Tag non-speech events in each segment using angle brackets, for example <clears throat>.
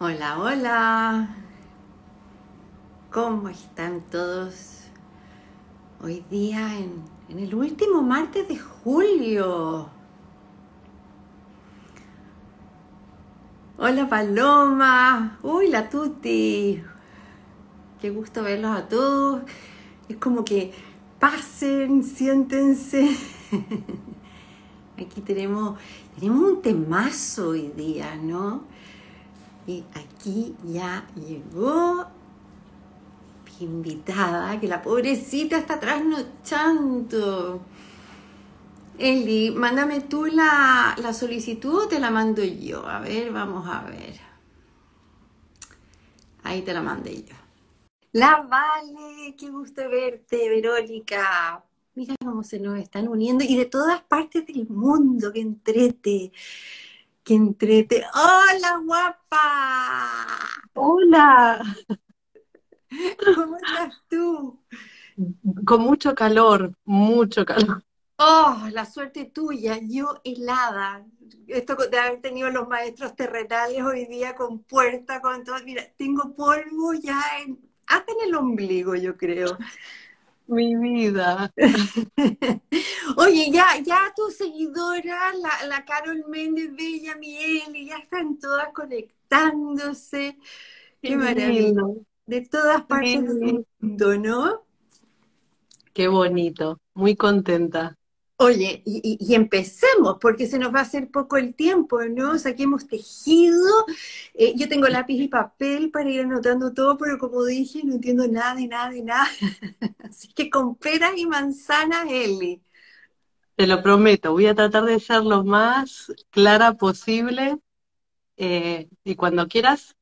Hola, hola. ¿Cómo están todos? Hoy día en, el último martes de julio. Hola Paloma. Uy, la Tuti. Qué gusto verlos a todos. Es como que pasen, siéntense. <laughs> Aquí tenemos, tenemos un temazo hoy día, ¿no? Y aquí ya llegó mi invitada, que la pobrecita está trasnochando. Eli, mándame tú la, la solicitud o te la mando yo. A ver, vamos a ver. Ahí te la mandé yo. La Vale, qué gusto verte, Verónica. Mira cómo se nos están uniendo y de todas partes del mundo, que entrete, que entrete. ¡Hola, guapa! Hola, ¿Cómo estás tú? con mucho calor, mucho calor. Oh, la suerte tuya, yo helada. Esto de haber tenido los maestros terrenales hoy día con puerta, con todo. Mira, tengo polvo ya en, hasta en el ombligo, yo creo. Mi vida. <laughs> Oye, ya, ya tus seguidoras, la, la Carol Méndez, Bella, Miel, ya están todas conectándose. Qué Qué maravilla. lindo. De todas partes del mundo, ¿no? qué bonito. Muy contenta. Oye, y, y- empecemos, porque se nos va a hacer poco el tiempo, ¿no? O sea, que hemos tejido. Eh, yo tengo lápiz y papel para ir anotando todo, pero como dije, no entiendo nada de nada de nada. <laughs> Así que con peras y manzanas, Eli. Te lo prometo. Voy a tratar de ser lo más clara posible. eh, y cuando quieras,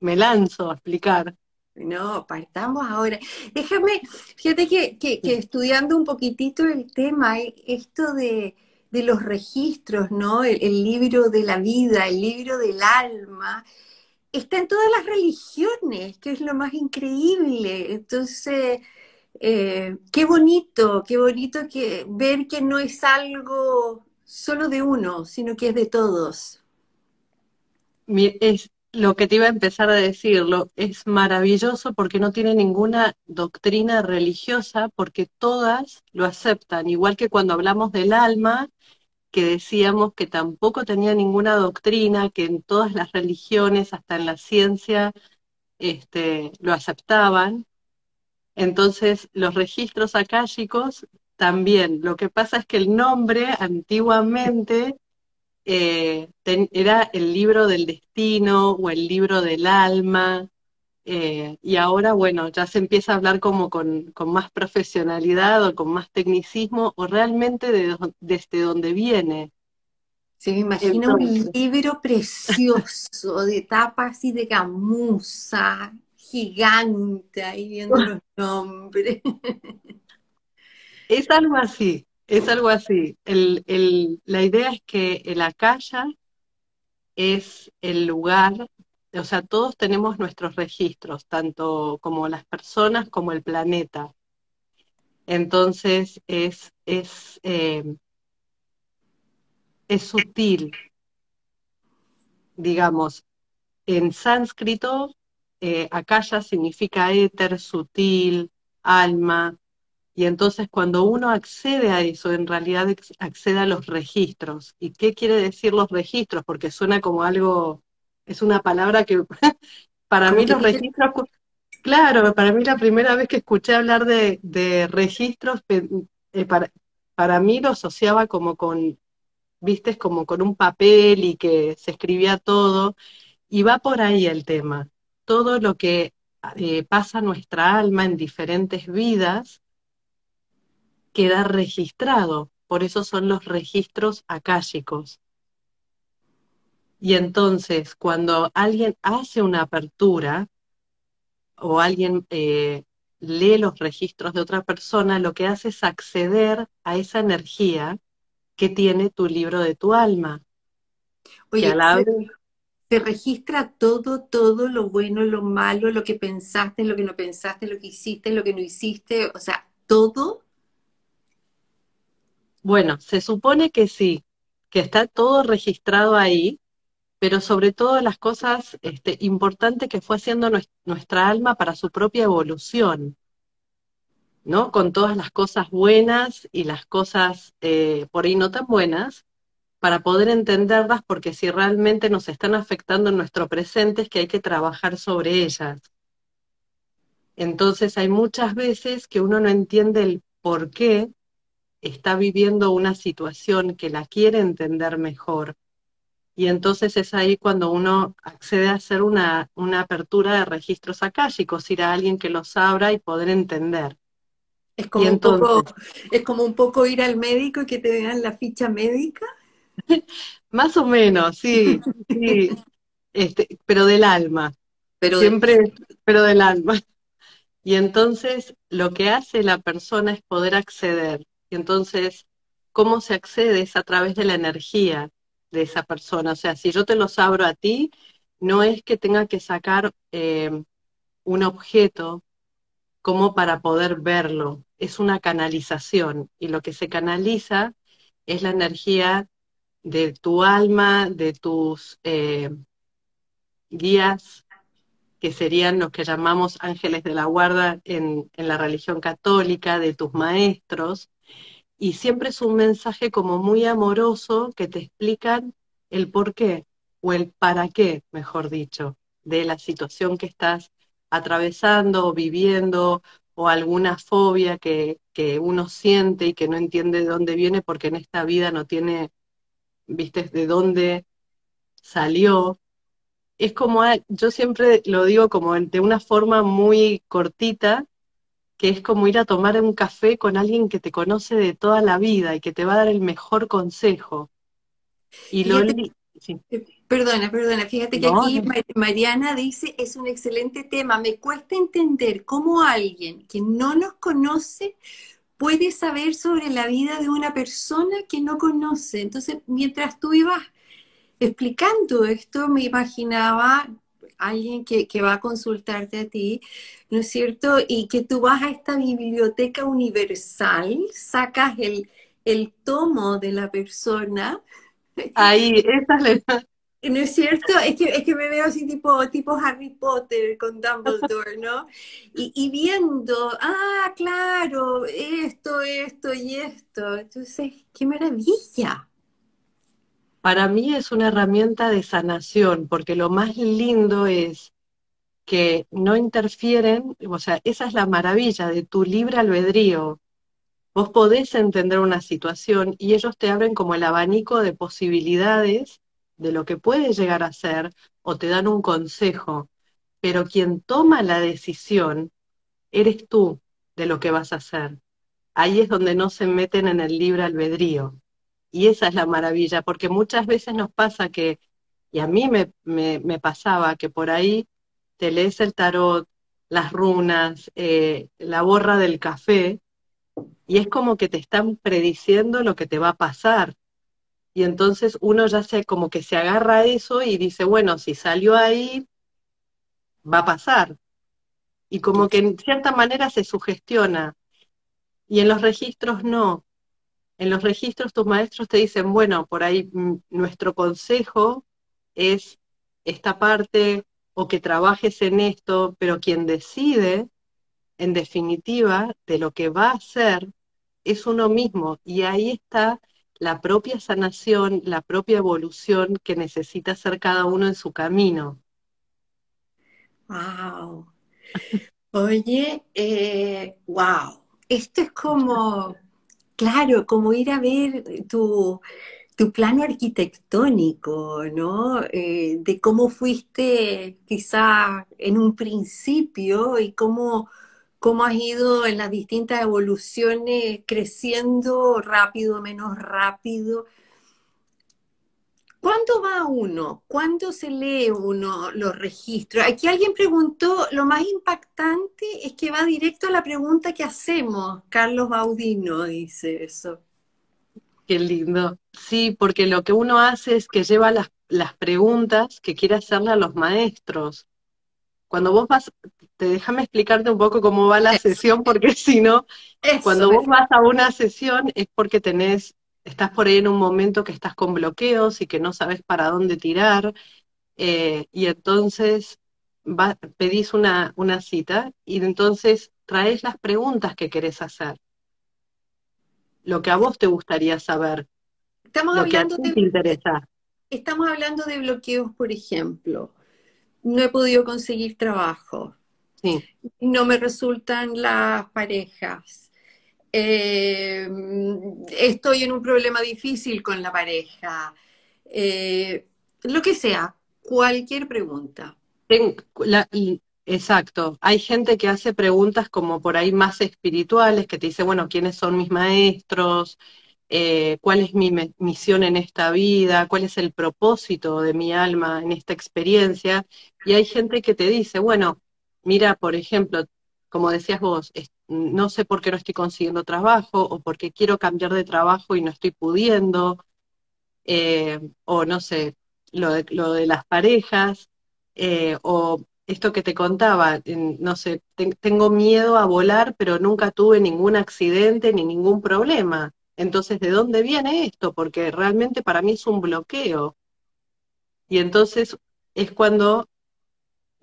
me lanzo a explicar. No, partamos ahora. Déjame, fíjate que, que- que estudiando un poquitito el tema, eh, esto de, de los registros, ¿no? El, el libro de la vida, el libro del alma, está en todas las religiones, que es lo más increíble. Entonces, eh, qué bonito, qué bonito que ver que no es algo solo de uno, sino que es de todos. Es lo que te iba a empezar a decirlo. Es maravilloso porque no tiene ninguna doctrina religiosa, porque todas lo aceptan. Igual que cuando hablamos del alma, que decíamos que tampoco tenía ninguna doctrina, que en todas las religiones, hasta en la ciencia, este, lo aceptaban. Entonces, los registros akáshicos también. Lo que pasa es que el nombre antiguamente eh, ten- era el libro del destino o el libro del alma, eh, y ahora, bueno, ya se empieza a hablar como con, con más profesionalidad o con más tecnicismo, o realmente de desde dónde viene. Se me imagina un Entonces, libro precioso, de tapa así de gamuza, gigante, ahí viendo <laughs> los nombres. es algo así, es algo así. La idea es que el Akasha es el lugar, o sea, todos tenemos nuestros registros, tanto como las personas como el planeta. Entonces es, es, eh, es sutil, digamos. En sánscrito, eh, significa éter, sutil, alma, y entonces cuando uno accede a eso, en realidad accede a los registros. ¿Y qué quiere decir los registros? Porque suena como algo, es una palabra que <laughs> para mí los registros, claro, para mí la primera vez que escuché hablar de, de registros, eh, para, para mí lo asociaba como con, viste, como con un papel y que se escribía todo. Y va por ahí el tema. Todo lo que eh, pasa a nuestra alma en diferentes vidas queda registrado. Por eso son los registros akáshicos. Y entonces, cuando alguien hace una apertura o alguien eh, lee los registros de otra persona, lo que hace es acceder a esa energía que tiene tu libro de tu alma, oye, se, abrir se registra todo, todo, lo bueno, lo malo, lo que pensaste, lo que no pensaste, lo que hiciste, lo que no hiciste, o sea, todo. Bueno, se supone que sí, que está todo registrado ahí, pero sobre todo las cosas este, importantes que fue haciendo nuestra alma para su propia evolución, ¿no? Con todas las cosas buenas y las cosas eh, por ahí no tan buenas, para poder entenderlas, porque si realmente nos están afectando en nuestro presente es que hay que trabajar sobre ellas. Entonces hay muchas veces que uno no entiende el por qué está viviendo una situación que la quiere entender mejor. Y entonces es ahí cuando uno accede a hacer una, una apertura de registros akáshicos, ir a alguien que los abra y poder entender. Es como, un poco, es como un poco ir al médico y que te vean la ficha médica. <laughs> Más o menos, sí, sí. Este, pero del alma. Pero Siempre, pero del alma. Y entonces lo que hace la persona es poder acceder. Y entonces, ¿cómo se accede? Es a través de la energía de esa persona. O sea, si yo te los abro a ti, no es que tenga que sacar eh, un objeto como para poder verlo. Es una canalización. Y lo que se canaliza es la energía de tu alma, de tus eh, guías que serían los que llamamos ángeles de la guarda en, la religión católica, de tus maestros, y siempre es un mensaje como muy amoroso que te explican el por qué, o el para qué, mejor dicho, de la situación que estás atravesando o viviendo, o alguna fobia que, que uno siente y que no entiende de dónde viene porque en esta vida no tiene, viste, de dónde salió, es como, yo siempre lo digo como de una forma muy cortita, que es como ir a tomar un café con alguien que te conoce de toda la vida y que te va a dar el mejor consejo. Y lo eh, Perdona, perdona, fíjate que aquí Mariana dice, es un excelente tema, me cuesta entender cómo alguien que no nos conoce puede saber sobre la vida de una persona que no conoce. Entonces, mientras tú ibas explicando esto, me imaginaba alguien que, va a consultarte a ti, ¿no es cierto? Y que tú vas a esta biblioteca universal, sacas el, el tomo de la persona. Ahí, <laughs> esa es la... ¿No es cierto? Es que, es que me veo así tipo, tipo Harry Potter con Dumbledore, ¿no? Y, y viendo, ah, claro, esto, esto y esto. Entonces, qué maravilla para mí es una herramienta de sanación, porque lo más lindo es que no interfieren, o sea, esa es la maravilla de tu libre albedrío. Vos podés entender una situación y ellos te abren como el abanico de posibilidades de lo que puede llegar a ser o te dan un consejo, pero quien toma la decisión eres tú de lo que vas a hacer. Ahí es donde no se meten en el libre albedrío. Y esa es la maravilla, porque muchas veces nos pasa que, y a mí me, me, pasaba, que por ahí te lees el tarot, las runas, eh, la borra del café, y es como que te están prediciendo lo que te va a pasar. Y entonces uno ya se como que se agarra a eso y dice, bueno, si salió ahí, va a pasar. Y como que en cierta manera se sugestiona. Y en los registros no en los registros tus maestros te dicen, bueno, por ahí mm, nuestro consejo es esta parte o que trabajes en esto, pero quien decide, en definitiva, de lo que va a hacer es uno mismo. Y ahí está la propia sanación, la propia evolución que necesita hacer cada uno en su camino. Wow. Oye, eh, wow. Esto es como Claro, como ir a ver tu, plano arquitectónico, ¿no? Eh, de cómo fuiste quizá en un principio y cómo, cómo has ido en las distintas evoluciones creciendo rápido, menos rápido. ¿Cuándo va uno? ¿Cuándo se lee uno los registros? Aquí alguien preguntó, lo más impactante es que va directo a la pregunta que hacemos. Carlos Baudino dice eso. Qué lindo. Sí, porque lo que uno hace es que lleva las, las preguntas que quiere hacerle a los maestros. Cuando vos vas, te déjame explicarte un poco cómo va la sesión, porque si no, cuando vos vas a una sesión es porque tenés estás por ahí en un momento que estás con bloqueos y que no sabes para dónde tirar, eh, y entonces pedís una, una cita y entonces traes las preguntas que querés hacer, lo que a vos te gustaría saber, Estamos lo que a hablando ti de, te interesa. estamos hablando de bloqueos, por ejemplo. No he podido conseguir trabajo. Sí, No me resultan las parejas. Eh, estoy en un problema difícil con la pareja. Eh, lo que sea, cualquier pregunta. Exacto. Hay gente que hace preguntas como por ahí más espirituales, que te dice, bueno, ¿quiénes son mis maestros? Eh, ¿cuál es mi misión en esta vida? ¿Cuál es el propósito de mi alma en esta experiencia? Y hay gente que te dice, bueno, mira, por ejemplo, como decías vos, no sé por qué no estoy consiguiendo trabajo o porque quiero cambiar de trabajo y no estoy pudiendo eh, o no sé, lo de, las parejas, eh, o esto que te contaba, no sé, te- tengo miedo a volar, pero nunca tuve ningún accidente ni ningún problema. Entonces, ¿de dónde viene esto? Porque realmente para mí es un bloqueo. Y entonces es cuando,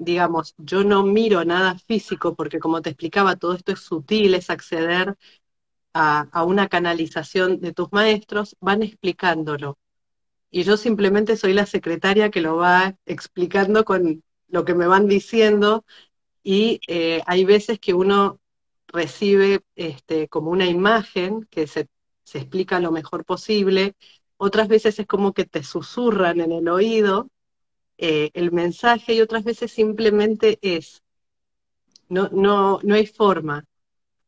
digamos, yo no miro nada físico, porque como te explicaba, todo esto es sutil, es acceder a, una canalización de tus maestros, van explicándolo. Y yo simplemente soy la secretaria que lo va explicando con lo que me van diciendo y eh, hay veces que uno recibe este, como una imagen que se, se explica lo mejor posible, otras veces es como que te susurran en el oído eh, el mensaje y otras veces simplemente es, no, no, no hay forma.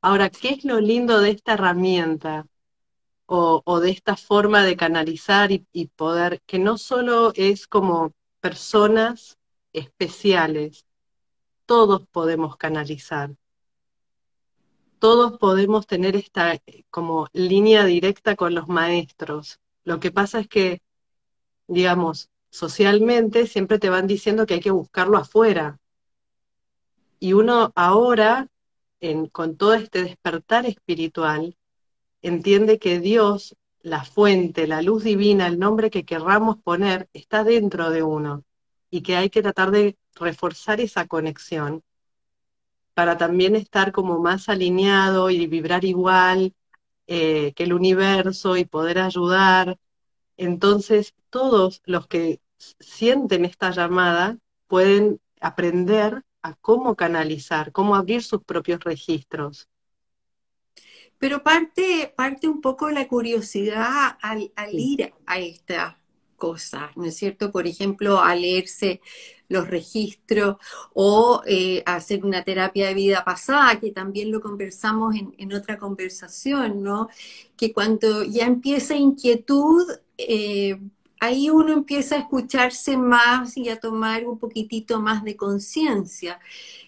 Ahora, ¿qué es lo lindo de esta herramienta? o, de esta forma de canalizar y, y poder, que no solo es como personas especiales, todos podemos canalizar, todos podemos tener esta eh, como línea directa con los maestros. Lo que pasa es que, digamos, socialmente siempre te van diciendo que hay que buscarlo afuera. Y uno ahora, en, con todo este despertar espiritual, entiende que Dios, la fuente, la luz divina, el nombre que querramos poner, está dentro de uno y que hay que tratar de reforzar esa conexión para también estar como más alineado y vibrar igual eh, que el universo y poder ayudar. Entonces, todos los que sienten esta llamada pueden aprender a cómo canalizar, cómo abrir sus propios registros. Pero parte, parte un poco la curiosidad al, al ir a estas cosas, ¿no es cierto? Por ejemplo, a leerse los registros o eh, hacer una terapia de vida pasada, que también lo conversamos en, en otra conversación, ¿no? Que cuando ya empieza inquietud, eh, ahí uno empieza a escucharse más y a tomar un poquitito más de conciencia.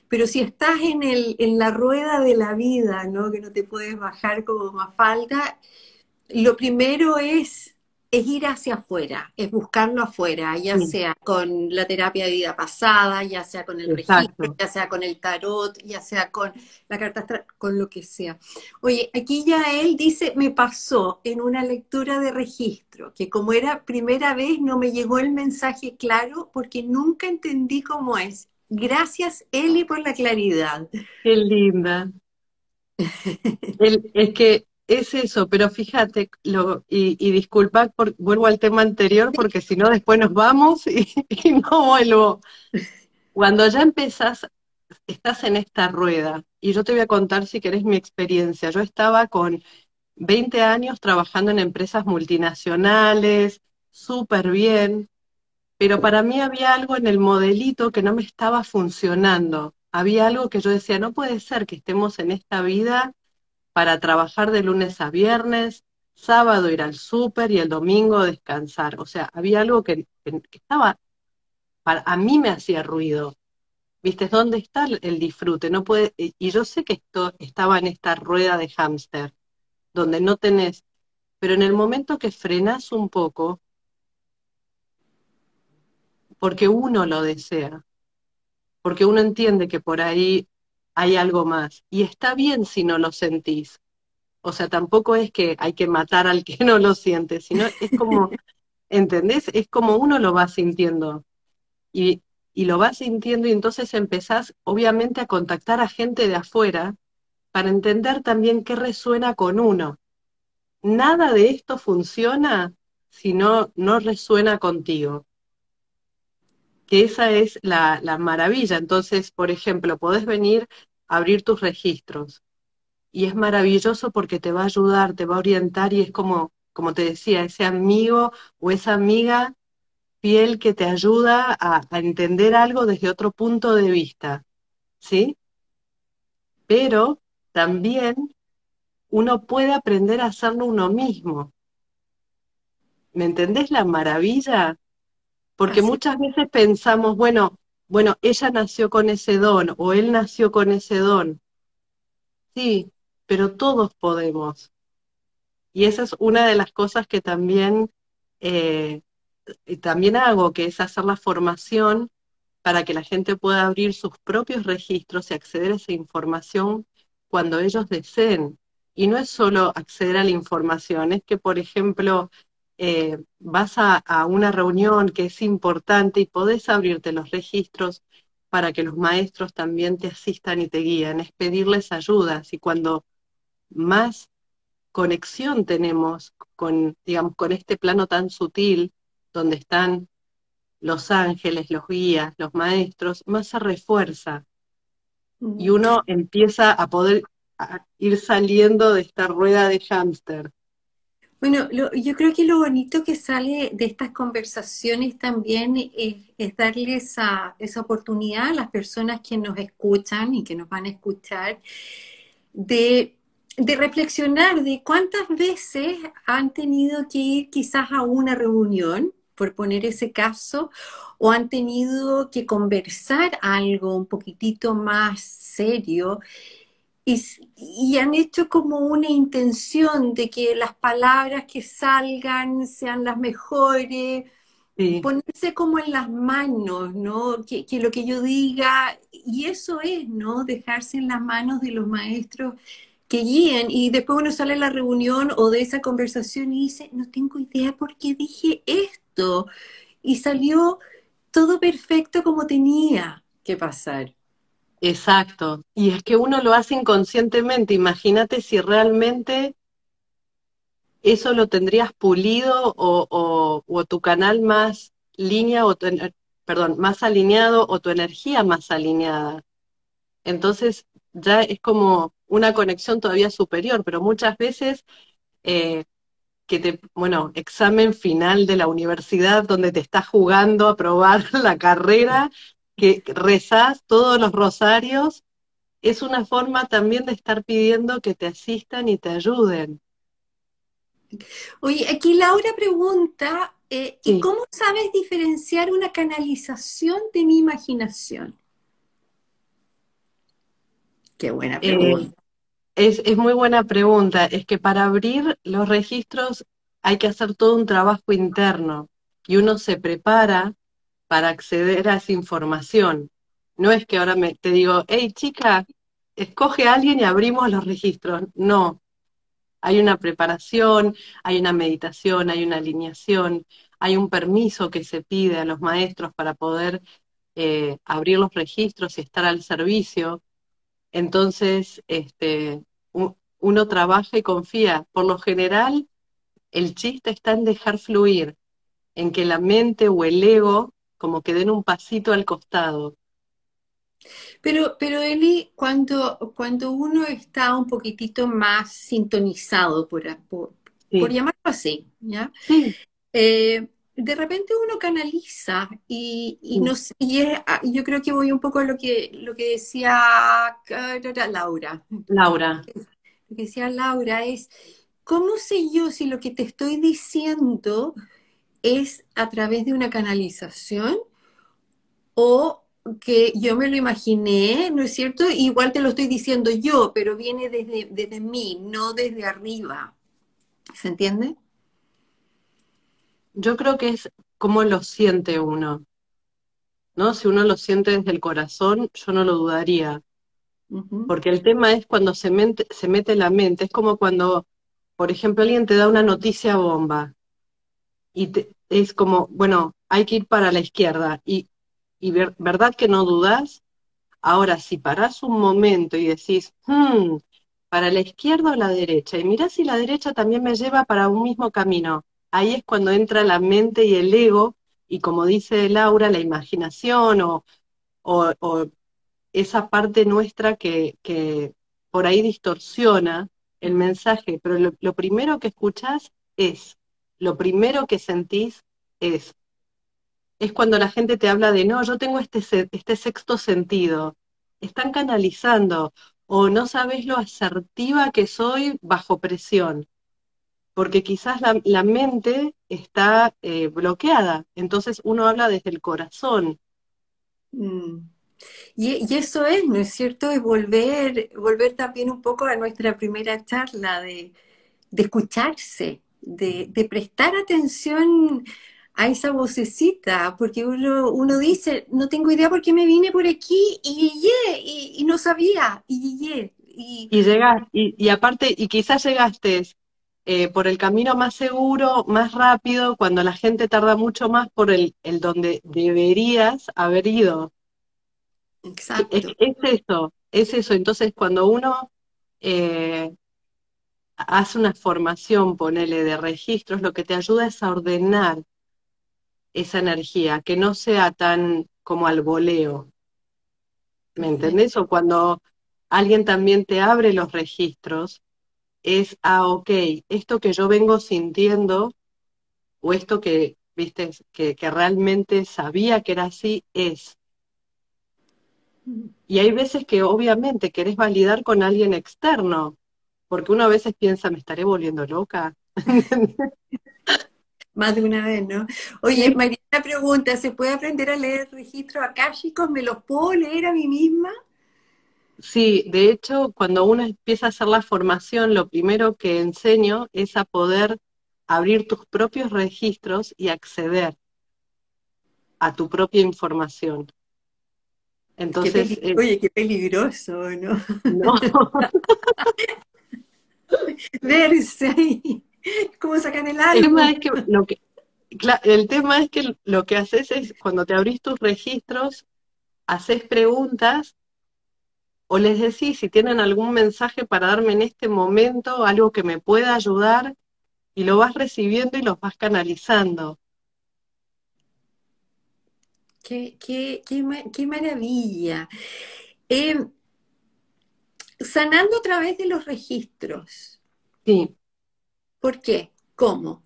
Pero si estás en, el, en la rueda de la vida, ¿no? Que no te puedes bajar como más falta, lo primero es, es ir hacia afuera, es buscarlo afuera, ya Sí. sea con la terapia de vida pasada, ya sea con el Exacto. registro, ya sea con el tarot, ya sea con la carta con lo que sea. Oye, aquí ya él dice, me pasó en una lectura de registro, que como era primera vez no me llegó el mensaje claro porque nunca entendí cómo es. Gracias, Eli, por la claridad. Qué linda. <laughs> El- es que es eso, pero fíjate, lo, y, y disculpad, por, vuelvo al tema anterior, porque si no después nos vamos y, <laughs> y no vuelvo. Cuando ya empezás, estás en esta rueda, y yo te voy a contar si querés mi experiencia. Yo estaba con 20 años trabajando en empresas multinacionales, súper bien, pero para mí había algo en el modelito que no me estaba funcionando. Había algo que yo decía, no puede ser que estemos en esta vida para trabajar de lunes a viernes, sábado ir al súper y el domingo descansar. O sea, había algo que, estaba, para, a mí me hacía ruido. ¿Viste? ¿Dónde está el, disfrute? No puede, y yo sé que esto estaba en esta rueda de hámster, donde no tenés, pero en el momento que frenás un poco, porque uno lo desea, porque uno entiende que por ahí hay algo más, y está bien si no lo sentís. O sea, tampoco es que hay que matar al que <laughs> no lo siente, sino es como, <laughs> ¿entendés? Es como uno lo va sintiendo. Y, y lo va sintiendo y entonces empezás, obviamente, a contactar a gente de afuera para entender también qué resuena con uno. Nada de esto funciona si no, no resuena contigo. Que esa es la, la maravilla. Entonces, por ejemplo, podés venir a abrir tus registros y es maravilloso porque te va a ayudar, te va a orientar y es como, como te decía, ese amigo o esa amiga fiel que te ayuda a, a entender algo desde otro punto de vista, ¿sí? Pero también uno puede aprender a hacerlo uno mismo. ¿Me entendés la maravilla? Porque Así. muchas veces pensamos, bueno, bueno, ella nació con ese don o él nació con ese don. Sí, pero todos podemos. Y esa es una de las cosas que también, eh, también hago, que es hacer la formación para que la gente pueda abrir sus propios registros y acceder a esa información cuando ellos deseen. Y no es solo acceder a la información, es que, por ejemplo, eh, vas a, a, una reunión que es importante y podés abrirte los registros para que los maestros también te asistan y te guíen, es pedirles ayudas. Y cuando más conexión tenemos con, digamos, con este plano tan sutil, donde están los ángeles, los guías, los maestros, más se refuerza. Y uno empieza a poder ir saliendo de esta rueda de hámster. Bueno, lo, yo creo que lo bonito que sale de estas conversaciones también es, es darle esa, esa, oportunidad a las personas que nos escuchan y que nos van a escuchar de, de, reflexionar de cuántas veces han tenido que ir quizás a una reunión, por poner ese caso, o han tenido que conversar algo un poquitito más serio y, y, han hecho como una intención de que las palabras que salgan sean las mejores, sí. ponerse como en las manos, ¿no? Que, que, lo que yo diga, y eso es, ¿no? Dejarse en las manos de los maestros que guíen, y después uno sale a la reunión o de esa conversación y dice, no tengo idea por qué dije esto, y salió todo perfecto como tenía que pasar. Exacto. Y es que uno lo hace inconscientemente. Imagínate si realmente eso lo tendrías pulido o, tu canal más línea o perdón, más alineado o tu energía más alineada. Entonces ya es como una conexión todavía superior, pero muchas veces eh, que te, bueno, examen final de la universidad donde te estás jugando a probar <laughs> la carrera que rezás todos los rosarios, es una forma también de estar pidiendo que te asistan y te ayuden. Oye, aquí Laura pregunta, eh, ¿y cómo sabes diferenciar una canalización de mi imaginación? Qué buena pregunta. Eh, es, es muy buena pregunta. Es que para abrir los registros hay que hacer todo un trabajo interno y uno se prepara para acceder a esa información. No es que ahora me, te digo, hey chica, escoge a alguien y abrimos los registros. No. Hay una preparación, hay una meditación, hay una alineación, hay un permiso que se pide a los maestros para poder eh, abrir los registros y estar al servicio. Entonces, este, uno trabaja y confía. Por lo general, el chiste está en dejar fluir, en que la mente o el ego como que den un pasito al costado. Pero, pero Eli, cuando, cuando uno está un poquitito más sintonizado, por, por, sí. por llamarlo así, ¿ya? Sí. Eh, de repente uno canaliza y, y, no, y es, yo creo que voy un poco a lo que, lo que decía Laura. Laura. Lo que decía Laura es, ¿cómo sé yo si lo que te estoy diciendo es a través de una canalización o que yo me lo imaginé, ¿no es cierto? Igual te lo estoy diciendo yo, pero viene desde, desde mí, no desde arriba. ¿Se entiende? Yo creo que es como lo siente uno. ¿No? Si uno lo siente desde el corazón, yo no lo dudaría. Porque el tema es cuando se, se mete la mente, es como cuando, por ejemplo, alguien te da una noticia bomba y es como, bueno, hay que ir para la izquierda y, y verdad que no dudas. Ahora, si parás un momento y decís, hmm, para la izquierda o la derecha, y mirá si la derecha también me lleva para un mismo camino, ahí es cuando entra la mente y el ego, y como dice Laura, la imaginación o, esa parte nuestra que, por ahí distorsiona el mensaje, pero lo, primero que escuchás es, lo primero que sentís es, es cuando la gente te habla de, no, yo tengo este, este sexto sentido, están canalizando, o no sabes lo asertiva que soy bajo presión porque quizás la, mente está eh, bloqueada, entonces uno habla desde el corazón. Mm. Y, eso es, ¿no es cierto? Es volver, volver también un poco a nuestra primera charla de, escucharse, de, prestar atención a esa vocecita, porque uno, uno dice, no tengo idea por qué me vine por aquí y, y, y no sabía, y, y, y llegaste, y, aparte, y quizás llegaste eh, por el camino más seguro, más rápido, cuando la gente tarda mucho más por el, el donde deberías haber ido. Exacto. Es, eso, es eso. Entonces, cuando uno eh, hace una formación, ponele, de registros, lo que te ayuda es a ordenar esa energía, que no sea tan como al voleo. ¿Me entendés? O cuando alguien también te abre los registros, es, ah, ok, esto que yo vengo sintiendo, o esto que, viste, que, realmente sabía que era así, es. Y hay veces que obviamente querés validar con alguien externo, porque uno a veces piensa, me estaré volviendo loca. <laughs> Más de una vez, ¿no? Oye, María, pregunta, ¿se puede aprender a leer registros chicos? ¿Me los puedo leer a mí misma? Sí, de hecho, cuando uno empieza a hacer la formación, lo primero que enseño es a poder abrir tus propios registros y acceder a tu propia información. Entonces, eh, oye, qué peligroso, ¿no? No. <laughs> <laughs> Verse ahí. ¿Cómo sacan el alma? El tema es que lo que, el tema es que lo que haces es, cuando te abrís tus registros, haces preguntas o les decís si tienen algún mensaje para darme en este momento, algo que me pueda ayudar, y lo vas recibiendo y los vas canalizando. Qué, qué, qué, maravilla. Em, sanando a través de los registros. Sí. ¿Por qué? ¿Cómo?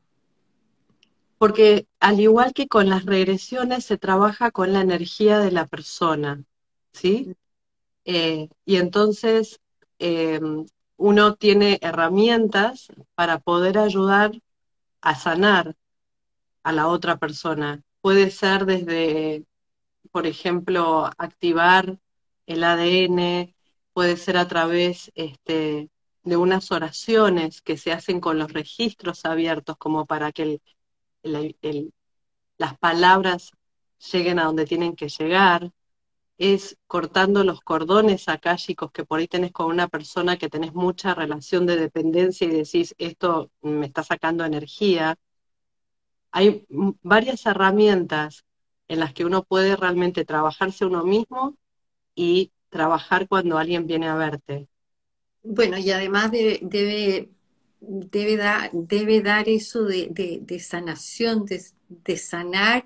Porque al igual que con las regresiones se trabaja con la energía de la persona, ¿sí? Eh, y entonces em, uno tiene herramientas para poder ayudar a sanar a la otra persona. Puede ser desde, por ejemplo, activar el ADN, puede ser a través este, de unas oraciones que se hacen con los registros abiertos, como para que las palabras lleguen a donde tienen que llegar es cortando los cordones akáshicos que por ahí tenés con una persona que tenés mucha relación de dependencia y decís, esto me está sacando energía. Hay varias herramientas en las que uno puede realmente trabajarse uno mismo y trabajar cuando alguien viene a verte. Bueno, y además debe, debe, debe, dar eso de, sanación, de sanar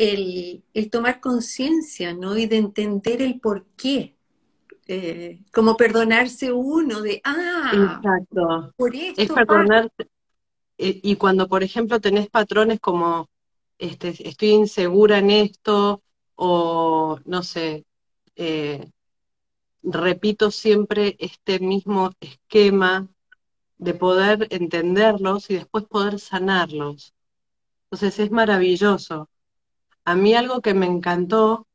el, tomar conciencia, ¿no? Y de entender el por qué. Eh, como perdonarse uno de, ah, Exacto. por esto. Es perdonarse. Eh, y cuando, por ejemplo, tenés patrones como, este, estoy insegura en esto, o no sé, eh, repito siempre este mismo esquema de poder entenderlos y después poder sanarlos. Entonces es maravilloso. A mí algo que me encantó,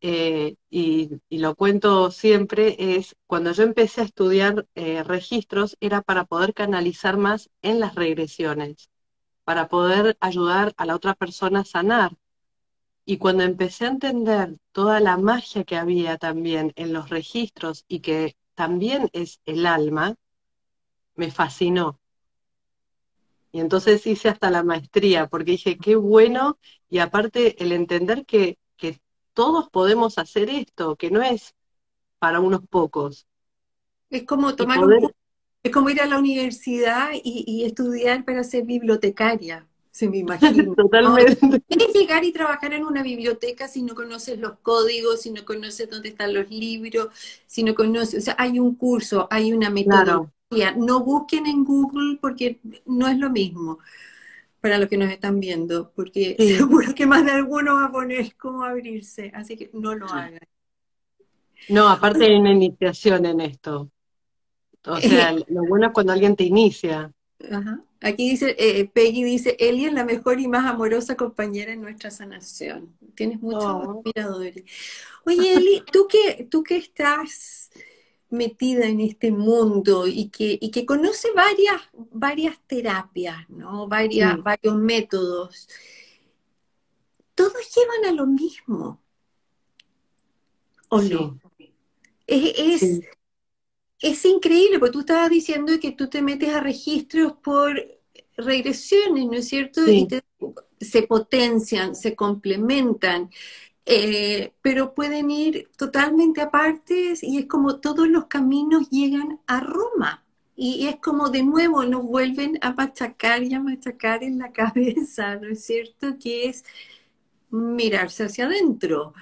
eh, y, lo cuento siempre, es cuando yo empecé a estudiar eh, registros, era para poder canalizar más en las regresiones, para poder ayudar a la otra persona a sanar. Y cuando empecé a entender toda la magia que había también en los registros y que también es el alma, me fascinó. Y entonces hice hasta la maestría, porque dije, qué bueno, y aparte el entender que, que todos podemos hacer esto, que no es para unos pocos. Es como tomar es como ir a la universidad y, estudiar para ser bibliotecaria, se me imagina. <laughs> Totalmente. Tienes llegar y trabajar en una biblioteca si no conoces los códigos, si no conoces dónde están los libros, si no conoces, o sea, hay un curso, hay una metodología. No busquen en Google porque no es lo mismo para los que nos están viendo, porque <laughs> seguro que más de alguno va a poner cómo abrirse, así que no lo hagan. No, aparte hay una iniciación en esto. O sea, <laughs> lo bueno es cuando alguien te inicia. Aquí dice, eh, Peggy dice, Eli es la mejor y más amorosa compañera en nuestra sanación. Tienes muchos oh. admiradores. Oye, Eli, <laughs> tú que, tú que estás metida en este mundo y que, y que conoce varias, varias terapias, ¿no? Varias, Varios métodos, todos llevan a lo mismo. ¿O no? Es, es, increíble, porque tú estabas diciendo que tú te metes a registros por regresiones, ¿no es cierto? Y se potencian, se complementan, eh, pero pueden ir totalmente aparte y es como todos los caminos llegan a Roma. Y es como de nuevo nos vuelven a machacar y a machacar en la <laughs> cabeza, ¿no es cierto? Que es mirarse hacia adentro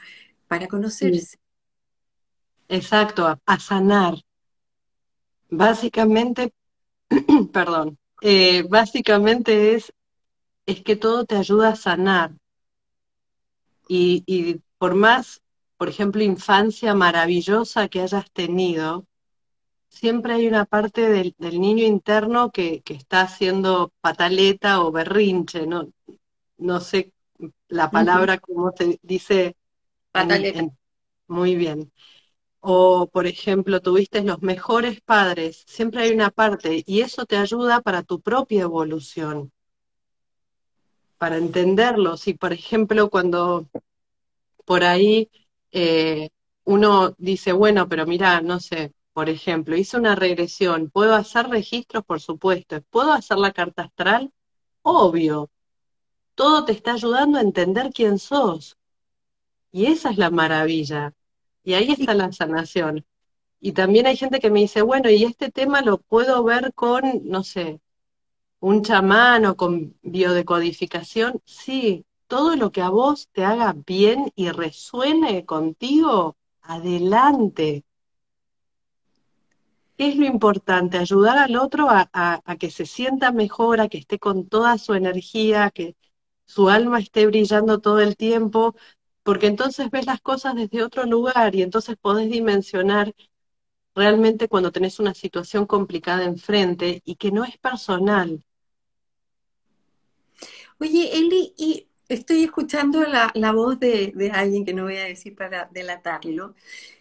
para conocerse. Exacto, a, sanar. Básicamente, <clears throat> perdón, eh, básicamente es, es que todo te ayuda a sanar. Y, por más, por ejemplo, infancia maravillosa que hayas tenido, siempre hay una parte del, niño interno que, que, está haciendo pataleta o berrinche, no, no sé la palabra como se dice. Pataleta. muy bien o por ejemplo tuviste los mejores padres, siempre hay una parte y eso te ayuda para tu propia evolución, para entenderlo. Si por ejemplo cuando por ahí eh, uno dice, bueno, pero mira, no sé, por ejemplo, hice una regresión, ¿puedo hacer registros? Por supuesto. ¿Puedo hacer la carta astral? Obvio. Todo te está ayudando a entender quién sos. Y esa es la maravilla. Y ahí está la sanación. Y también hay gente que me dice, bueno, y este tema lo puedo ver con, no sé, un chamán o con biodecodificación. Sí, todo lo que a vos te haga bien y resuene contigo, adelante. ¿Qué es lo importante? Ayudar al otro a, a, que se sienta mejor, a que esté con toda su energía, que su alma esté brillando todo el tiempo, porque entonces ves las cosas desde otro lugar y entonces podés dimensionar realmente cuando tenés una situación complicada enfrente y que no es personal. Oye, Eli, y estoy escuchando la, voz de, de, alguien que no voy a decir para delatarlo,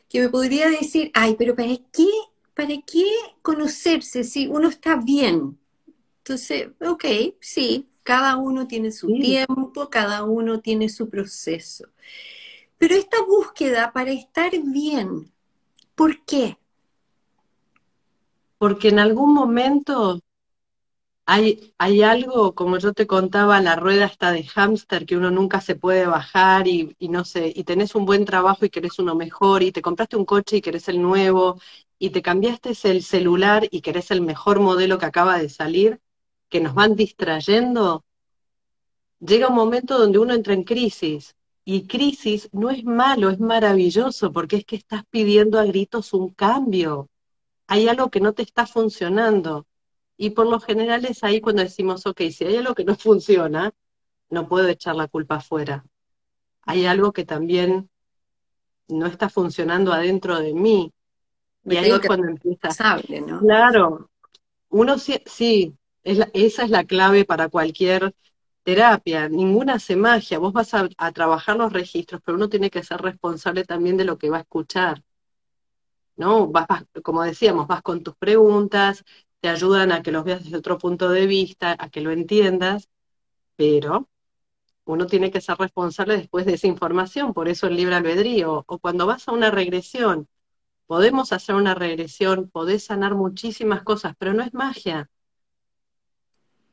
que me podría decir, ay, pero ¿para qué, para qué conocerse si uno está bien? Entonces, ok, sí, cada uno tiene su tiempo, cada uno tiene su proceso. Pero esta búsqueda para estar bien, ¿por qué? Porque en algún momento hay, hay algo, como yo te contaba, la rueda está de hámster que uno nunca se puede bajar y, y, no sé, y tenés un buen trabajo y querés uno mejor, y te compraste un coche y querés el nuevo, y te cambiaste el celular y querés el mejor modelo que acaba de salir, que nos van distrayendo, llega un momento donde uno entra en crisis. Y crisis no es malo, es maravilloso, porque es que estás pidiendo a gritos un cambio. Hay algo que no te está funcionando. Y por lo general es ahí cuando decimos, ok, si hay algo que no <laughs> funciona, no puedo echar la culpa afuera. Hay algo que también no está funcionando adentro de mí. y ahí es cuando empieza. ¿no? Claro, uno sí, sí esa es la clave para cualquier terapia, ninguna hace magia, vos vas a, trabajar los registros, pero uno tiene que ser responsable también de lo que va a escuchar. ¿No? Vas, como decíamos, vas con tus preguntas, te ayudan a que los veas desde otro punto de vista, a que lo entiendas, pero uno tiene que ser responsable después de esa información, por eso el libre albedrío. O cuando vas a una regresión, podemos hacer una regresión, podés sanar muchísimas cosas, pero no es magia.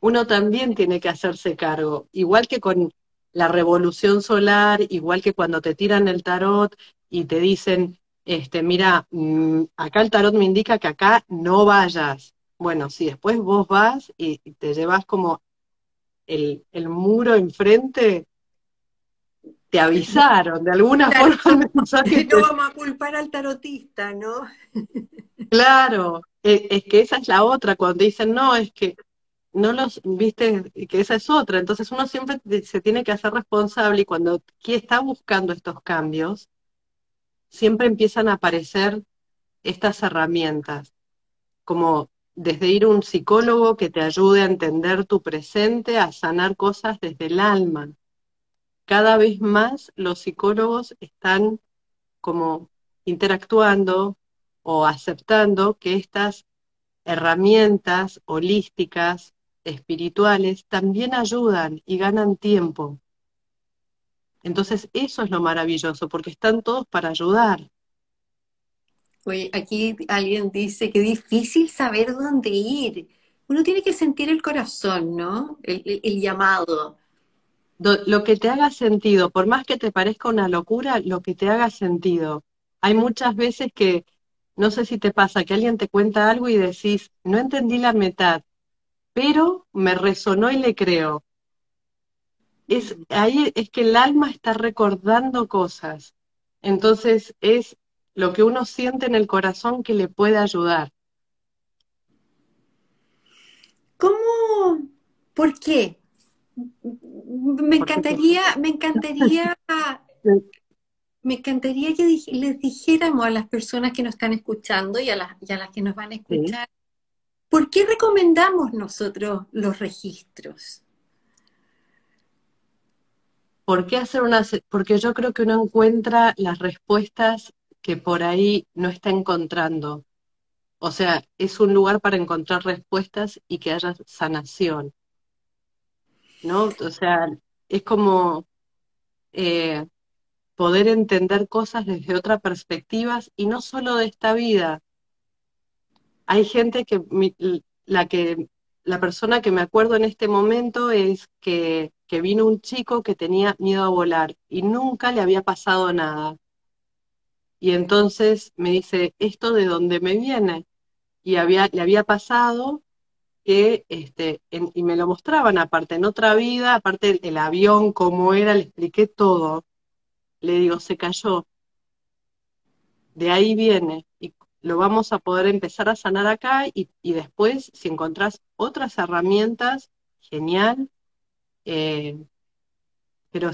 Uno también tiene que hacerse cargo, igual que con la revolución solar, igual que cuando te tiran el tarot y te dicen, este, mira, mm, acá el tarot me indica que acá no vayas. Bueno, si después vos vas y te llevas como el, el muro enfrente, te <laughs> avisaron, de alguna forma el mensaje. No vamos a culpar al tarotista, ¿no? Claro, es, es, que esa es la otra, cuando dicen, no, es que no los, viste, que esa es otra, entonces uno siempre se tiene que hacer responsable y cuando está buscando estos cambios, siempre empiezan a aparecer estas herramientas, como desde ir a un psicólogo que te ayude a entender tu presente, a sanar cosas desde el alma. Cada vez más los psicólogos están como interactuando o aceptando que estas herramientas holísticas, espirituales, también ayudan y ganan tiempo. Entonces eso es lo maravilloso, porque están todos para ayudar. Oye, aquí alguien dice que difícil saber dónde ir. Uno tiene que sentir el corazón, ¿no? El, llamado. Lo que te haga sentido, por más que te parezca una locura, lo que te haga sentido. Hay muchas veces que, no sé si te pasa, que alguien te cuenta algo y decís, no entendí la mitad, pero me resonó y le creo. Es, ahí es que el alma está recordando cosas. Entonces es lo que uno siente en el corazón que le puede ayudar. ¿Cómo? ¿Por qué? Me encantaría, me encantaría, <laughs> me encantaría que les dijéramos a las personas que nos están escuchando y a las, las que nos van a escuchar, ¿por qué recomendamos nosotros los registros? ¿Por qué hacer una? Porque yo creo que uno encuentra las respuestas que por ahí no está encontrando. O sea, es un lugar para encontrar respuestas y que haya sanación. ¿No? O sea, es como eh, poder entender cosas desde otras perspectivas y no solo de esta vida. Hay gente que la que la persona que me acuerdo en este momento es que, que vino un chico que tenía miedo a volar y nunca le había pasado nada y entonces me dice, ¿esto de dónde me viene? Y había, le había pasado que, este, y me lo mostraban aparte, en otra vida, aparte el, avión, cómo era, le expliqué todo. Le digo, se cayó. De ahí viene. Lo vamos a poder empezar a sanar acá y, después, si encontrás otras herramientas, genial. Eh, pero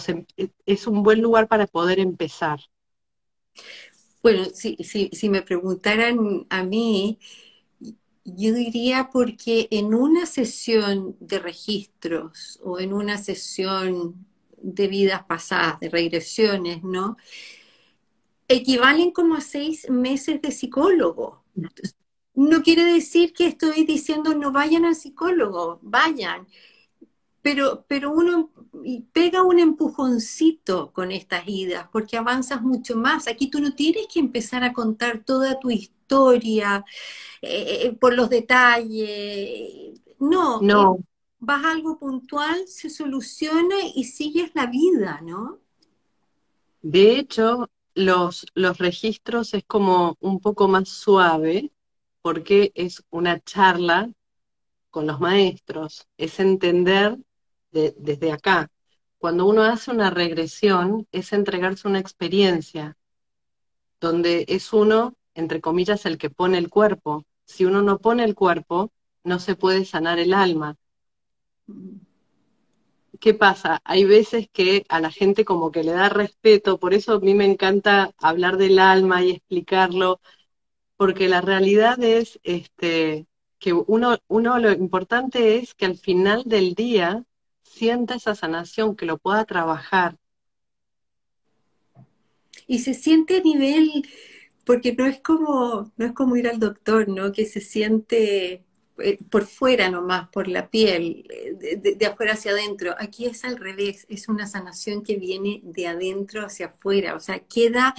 es un buen lugar para poder empezar. Bueno, si, si, si me preguntaran a mí, yo diría porque en una sesión de registros o en una sesión de vidas pasadas, de regresiones, ¿no? Equivalen como a seis meses de psicólogo. No quiere decir que estoy diciendo no vayan al psicólogo, vayan pero, pero uno pega un empujoncito con estas idas, porque avanzas mucho más. Aquí tú no tienes que empezar a contar toda tu historia eh, eh, por los detalles. No, no. Vas a algo puntual, se soluciona y sigues la vida, ¿no? De hecho, los, los registros es como un poco más suave, porque es una charla con los maestros, es entender desde acá. Cuando uno hace una regresión es entregarse una experiencia donde es uno, entre comillas, el que pone el cuerpo. Si uno no pone el cuerpo, no se puede sanar el alma. ¿Qué pasa? Hay veces que a la gente como que le da respeto, por eso a mí me encanta hablar del alma y explicarlo, porque la realidad es este, que uno, uno lo importante es que al final del día sienta esa sanación, que lo pueda trabajar. Y se siente a nivel, porque no es como, no es como ir al doctor, ¿no? Que se siente eh, por fuera nomás, por la piel, de, de, afuera hacia adentro. Aquí es al revés, es una sanación que viene de adentro hacia afuera, o sea, queda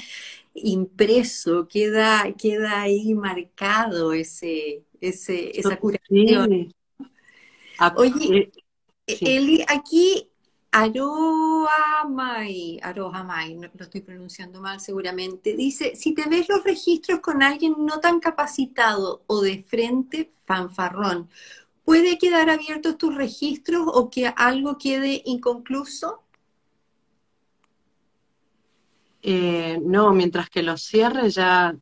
impreso, queda, queda ahí marcado ese, ese, esa curación. Oye, eh, Eli, aquí Arohamay, Arohamay, no lo estoy pronunciando mal seguramente, dice, si te ves los registros con alguien no tan capacitado o de frente, fanfarrón, ¿puede quedar abiertos tus registros o que algo quede inconcluso? Eh, no, mientras que los cierres ya...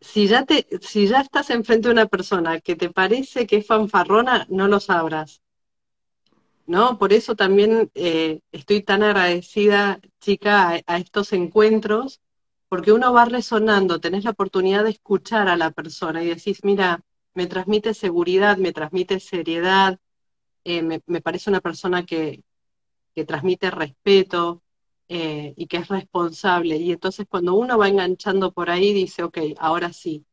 Si ya, te, si ya estás enfrente de una persona que te parece que es fanfarrona, no lo sabrás. ¿No? Por eso también eh, estoy tan agradecida, chica, a, estos encuentros, porque uno va resonando, tenés la oportunidad de escuchar a la persona y decís, mira, me transmite seguridad, me transmite seriedad, eh, me, me, parece una persona que, que transmite respeto eh, y que es responsable. Y entonces cuando uno va enganchando por ahí, dice, ok, ahora sí.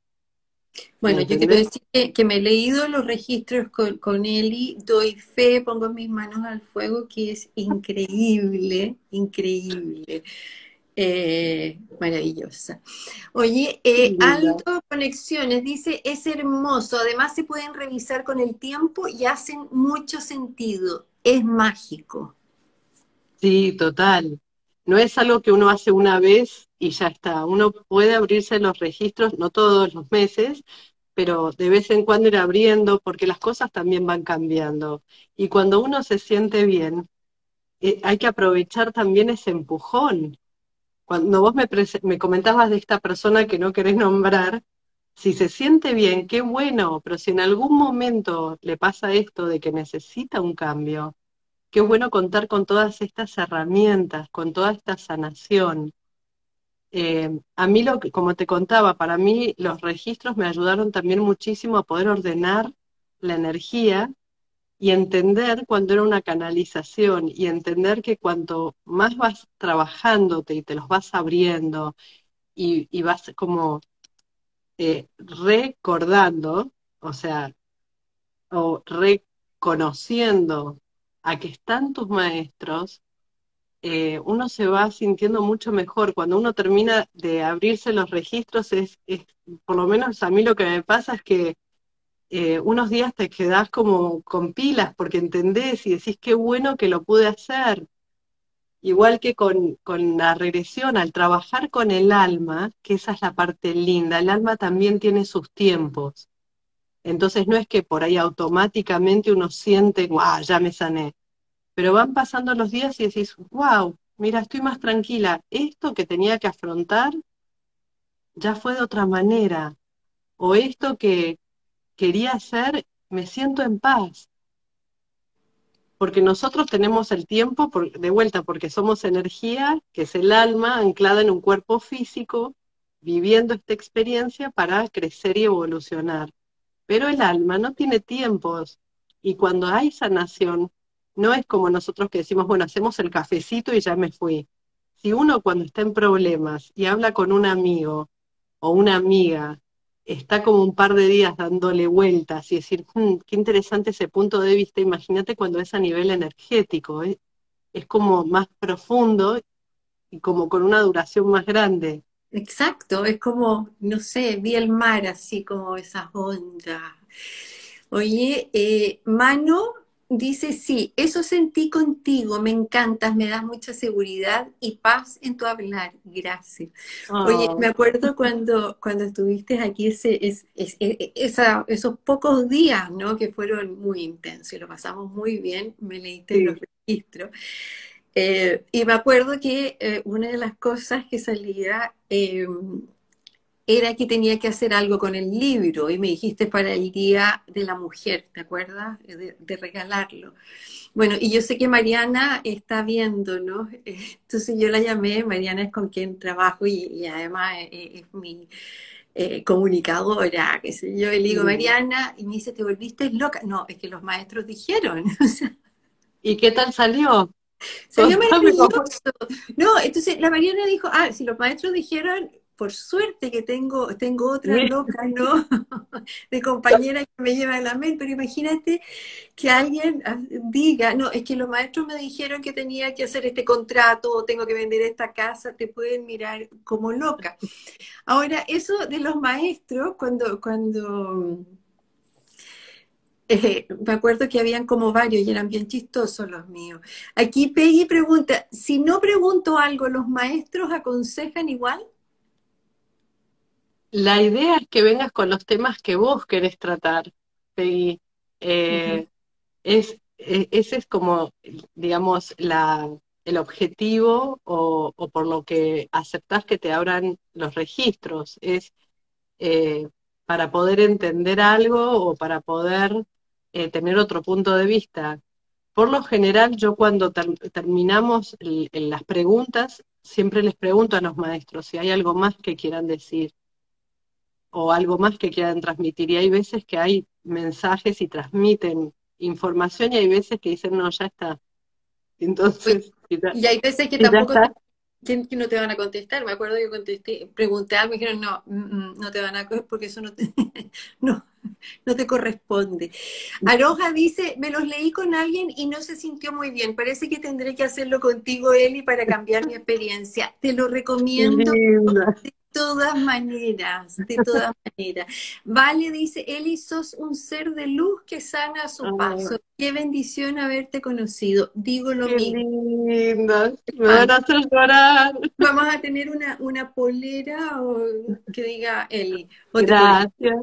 Bueno, yo quiero decir que, me he leído los registros con, con Eli, doy fe, pongo mis manos al fuego, que es increíble, increíble. Eh, maravillosa. Oye, eh, Alto Conexiones dice, es hermoso, además se pueden revisar con el tiempo y hacen mucho sentido, es mágico. Sí, total. No es algo que uno hace una vez y ya está. Uno puede abrirse los registros, no todos los meses, pero de vez en cuando ir abriendo, porque las cosas también van cambiando. Y cuando uno se siente bien, eh, hay que aprovechar también ese empujón. Cuando vos me, me comentabas de esta persona que no querés nombrar, si se siente bien, qué bueno, pero si en algún momento le pasa esto de que necesita un cambio, qué bueno contar con todas estas herramientas, con toda esta sanación. Eh, a mí, lo que, como te contaba, para mí los registros me ayudaron también muchísimo a poder ordenar la energía y entender cuando era una canalización y entender que cuanto más vas trabajándote y te los vas abriendo y, vas como eh, recordando, o sea, o reconociendo a que están tus maestros, eh, uno se va sintiendo mucho mejor. Cuando uno termina de abrirse los registros, es, por lo menos a mí lo que me pasa es que eh, unos días te quedás como con pilas porque entendés y decís qué bueno que lo pude hacer. Igual que con, con la regresión, al trabajar con el alma, que esa es la parte linda, el alma también tiene sus tiempos. Entonces no es que por ahí automáticamente uno siente, wow, ya me sané. Pero van pasando los días y decís, wow, mira, estoy más tranquila. Esto que tenía que afrontar ya fue de otra manera. O esto que quería hacer, me siento en paz. Porque nosotros tenemos el tiempo de vuelta, porque somos energía, que es el alma anclada en un cuerpo físico, viviendo esta experiencia para crecer y evolucionar. Pero el alma no tiene tiempos y cuando hay sanación, no es como nosotros que decimos, bueno, hacemos el cafecito y ya me fui. Si uno cuando está en problemas y habla con un amigo o una amiga, está como un par de días dándole vueltas y decir, hmm, qué interesante ese punto de vista, imagínate cuando es a nivel energético, ¿eh? es como más profundo y como con una duración más grande. Exacto, es como, no sé, vi el mar así como esas ondas. Oye, eh, Mano dice, sí, eso sentí contigo, me encantas, me das mucha seguridad y paz en tu hablar, gracias. Oye, oh. me acuerdo cuando, cuando estuviste aquí ese, es, e, esa, esos pocos días, ¿no? Que fueron muy intensos y lo pasamos muy bien, me leíste los registros. Eh, y me acuerdo que eh, una de las cosas que salía eh, era que tenía que hacer algo con el libro y me dijiste para el Día de la Mujer, ¿te acuerdas? De, regalarlo. Bueno, y yo sé que Mariana está viendo, ¿no? <laughs> Entonces yo la llamé, Mariana es con quien trabajo y, además es, mi comunicadora, qué sé yo, y le digo, Mariana, y me dice, ¿te volviste loca? No, es que los maestros dijeron. <laughs> ¿Y qué tal salió? Salió maravilloso. No, entonces la Mariana dijo, ah, si los maestros dijeron, por suerte que tengo, tengo otra loca, ¿no? de compañera que me lleva la mente, pero imagínate que alguien ah, diga, no, es que los maestros me dijeron que tenía que hacer este contrato o tengo que vender esta casa, te pueden mirar como loca. Ahora, eso de los maestros, cuando, cuando eh, me acuerdo que habían como varios y eran bien chistosos los míos. Aquí Peggy pregunta, si no pregunto algo, ¿los maestros aconsejan igual? La idea es que vengas con los temas que vos querés tratar, Peggy. Eh, es, e, ese es como, digamos, la, el objetivo o, por lo que aceptás que te abran los registros. Es eh, para poder entender algo o para poder eh, tener otro punto de vista. Por lo general, yo cuando terminamos las preguntas, siempre les pregunto a los maestros si hay algo más que quieran decir o algo más que quieran transmitir. Y hay veces que hay mensajes y transmiten información y hay veces que dicen, no, ya está. Entonces, y, hay veces que tampoco te, no te van a contestar. Me acuerdo que contesté, pregunté algo y me dijeron, no, mm, mm, no te van a coger porque eso no te, <laughs> no, no te corresponde. Aroja dice, me los leí con alguien y no se sintió muy bien. Parece que tendré que hacerlo contigo, Eli, para cambiar mi experiencia. Te lo recomiendo todas maneras, de todas maneras. Vale dice, Eli, sos un ser de luz que sana a su paso. Qué bendición haberte conocido. Digo lo Qué mismo. Me van a hacer llorar. Vamos a tener una, una polera o que diga Eli. Gracias.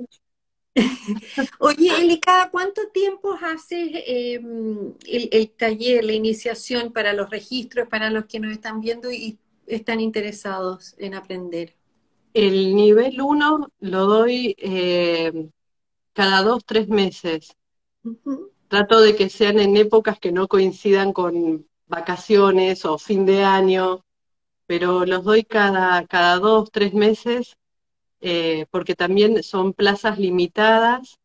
Oye, Eli, ¿cada cuánto tiempo haces em, el, el, taller, la iniciación para los registros, para los que nos están viendo y están interesados en aprender? El nivel 1 lo doy eh, cada dos, tres meses. Trato de que sean en épocas que no coincidan con vacaciones o fin de año, pero los doy cada, cada dos, tres meses, eh, porque también son plazas limitadas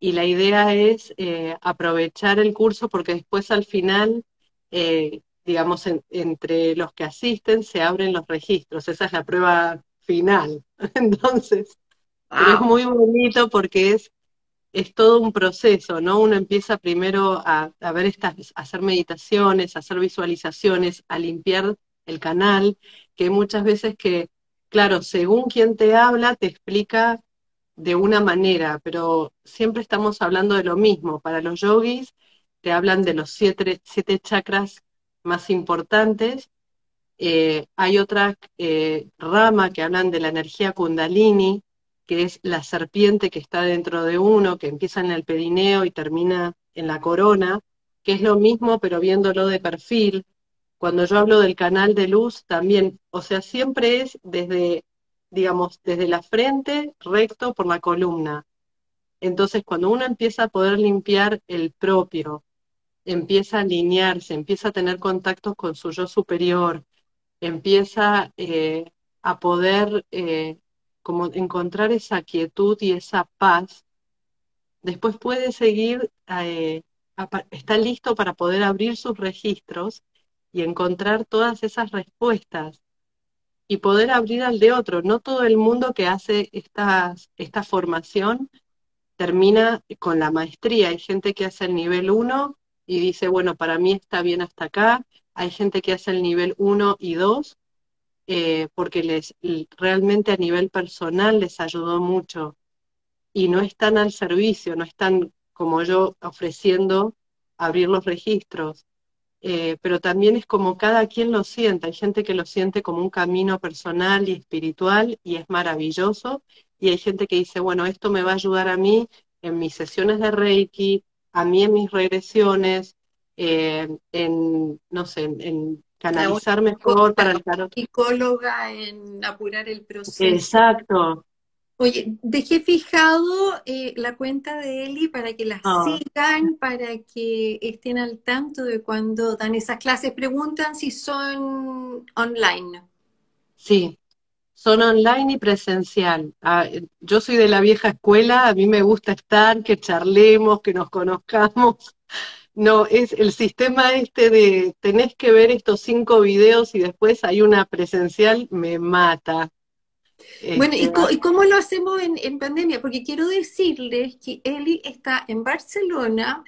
y la idea es eh, aprovechar el curso porque después al final, digamos, entre los que asisten se abren los registros. Esa es la prueba final. <laughs> Entonces, es muy bonito porque es, es todo un proceso, ¿no? Uno empieza primero a, a ver estas, a hacer meditaciones, a hacer visualizaciones, a limpiar el canal, que muchas veces que, claro, según quien te habla, te explica de una manera, pero siempre estamos hablando de lo mismo. Para los yogis te hablan de los siete, siete chakras más importantes eh, hay otra eh, rama que hablan de la energía kundalini, que es la serpiente que está dentro de uno, que empieza en el pedineo y termina en la corona, que es lo mismo pero viéndolo de perfil. Cuando yo hablo del canal de luz también, o sea, siempre es desde, digamos, desde la frente recto por la columna. Entonces, cuando uno empieza a poder limpiar el propio, empieza a alinearse, empieza a tener contactos con su yo superior, empieza eh, a poder eh, como encontrar esa quietud y esa paz, después puede seguir, eh, está listo para poder abrir sus registros y encontrar todas esas respuestas y poder abrir al de otro. No todo el mundo que hace esta formación termina con la maestría. Hay gente que hace el nivel 1 y dice, bueno, para mí está bien hasta acá, hay gente que hace el nivel 1 y 2 eh, porque les realmente a nivel personal les ayudó mucho. Y no están al servicio, no están como yo ofreciendo abrir los registros, eh, pero también es como cada quien lo siente, hay gente que lo siente como un camino personal y espiritual y es maravilloso, y hay gente que dice, bueno, esto me va a ayudar a mí en mis sesiones de Reiki, a mí en mis regresiones, eh, en, no sé, en, canalizar mejor para el tarot. Psicóloga en apurar el proceso. Exacto. Oye, dejé fijado eh, la cuenta de Eli para que la ah. sigan, para que estén al tanto de cuando dan esas clases. Preguntan si son online. Sí, son online y presencial. Ah, yo soy de la vieja escuela, a mí me gusta estar, que charlemos, que nos conozcamos. No, es el sistema este de tenés que ver estos cinco videos y después hay una presencial, me mata. Bueno, este, ¿y, cómo lo hacemos en, pandemia? Porque quiero decirles que Eli está en Barcelona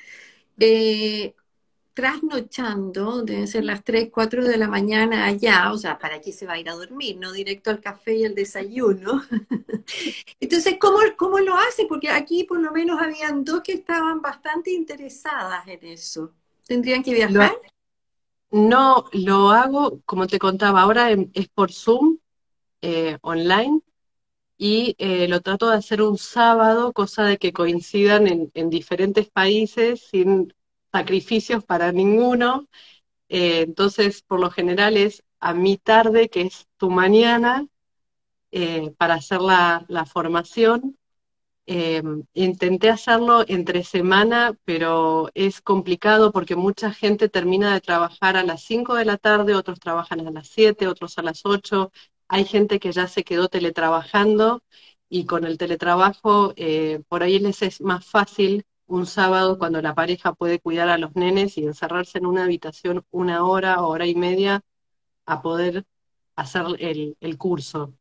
eh, trasnochando, deben ser las 3, 4 de la mañana allá, o sea, ¿para qué se va a ir a dormir? No directo al café y al desayuno. <laughs> Entonces, ¿cómo, ¿cómo lo hace? Porque aquí por lo menos habían dos que estaban bastante interesadas en eso. ¿Tendrían que viajar? no, lo hago, como te contaba, ahora es por Zoom, eh, online, y eh, lo trato de hacer un sábado, cosa de que coincidan en, en diferentes países sin sacrificios para ninguno. Eh, entonces, por lo general es a mi tarde, que es tu mañana, eh, para hacer la, formación. Eh, intenté hacerlo entre semana, pero es complicado porque mucha gente termina de trabajar a las 5 de la tarde, otros trabajan a las 7, otros a las 8. Hay gente que ya se quedó teletrabajando y con el teletrabajo por ahí les es más fácil un sábado cuando la pareja puede cuidar a los nenes y encerrarse en una habitación una hora, hora y media, a poder hacer el, curso.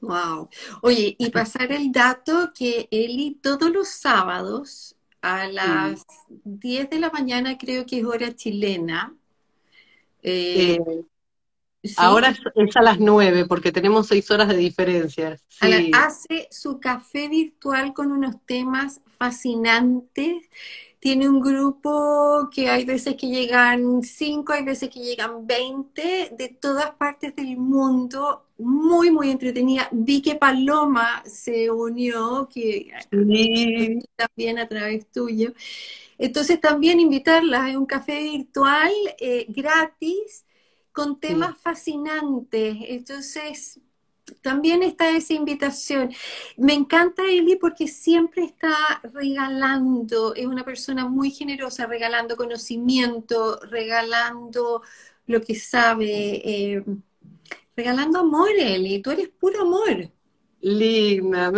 Wow. Oye, y pasar el dato que Eli todos los sábados a las 10 de la mañana, creo que es hora chilena. Eh, eh, Ahora es, a las nueve, porque tenemos seis horas de diferencia. hace su café virtual con unos temas fascinantes. Tiene un grupo que hay veces que llegan cinco, hay veces que llegan veinte, de todas partes del mundo. Muy, muy entretenida. Vi que Paloma se unió, que también a través tuyo. Entonces también invitarla a un café virtual eh, gratis con temas fascinantes. Entonces, también está esa invitación. Me encanta Eli porque siempre está regalando, es una persona muy generosa, regalando conocimiento, regalando lo que sabe, eh, regalando amor, Eli. Tú eres puro amor. Linda,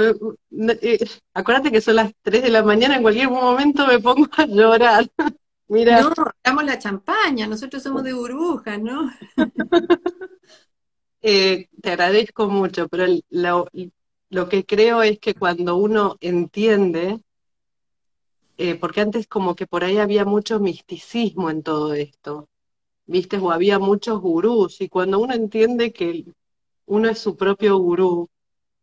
eh, acuérdate que son las 3 de la mañana, en cualquier momento me pongo a llorar. <laughs> Mira. No, damos la champaña, nosotros somos de burbujas, ¿no? <laughs> Eh, te agradezco mucho, pero lo, que creo es que cuando uno entiende, eh, porque antes como que por ahí había mucho misticismo en todo esto, ¿viste? O había muchos gurús, y cuando uno entiende que uno es su propio gurú,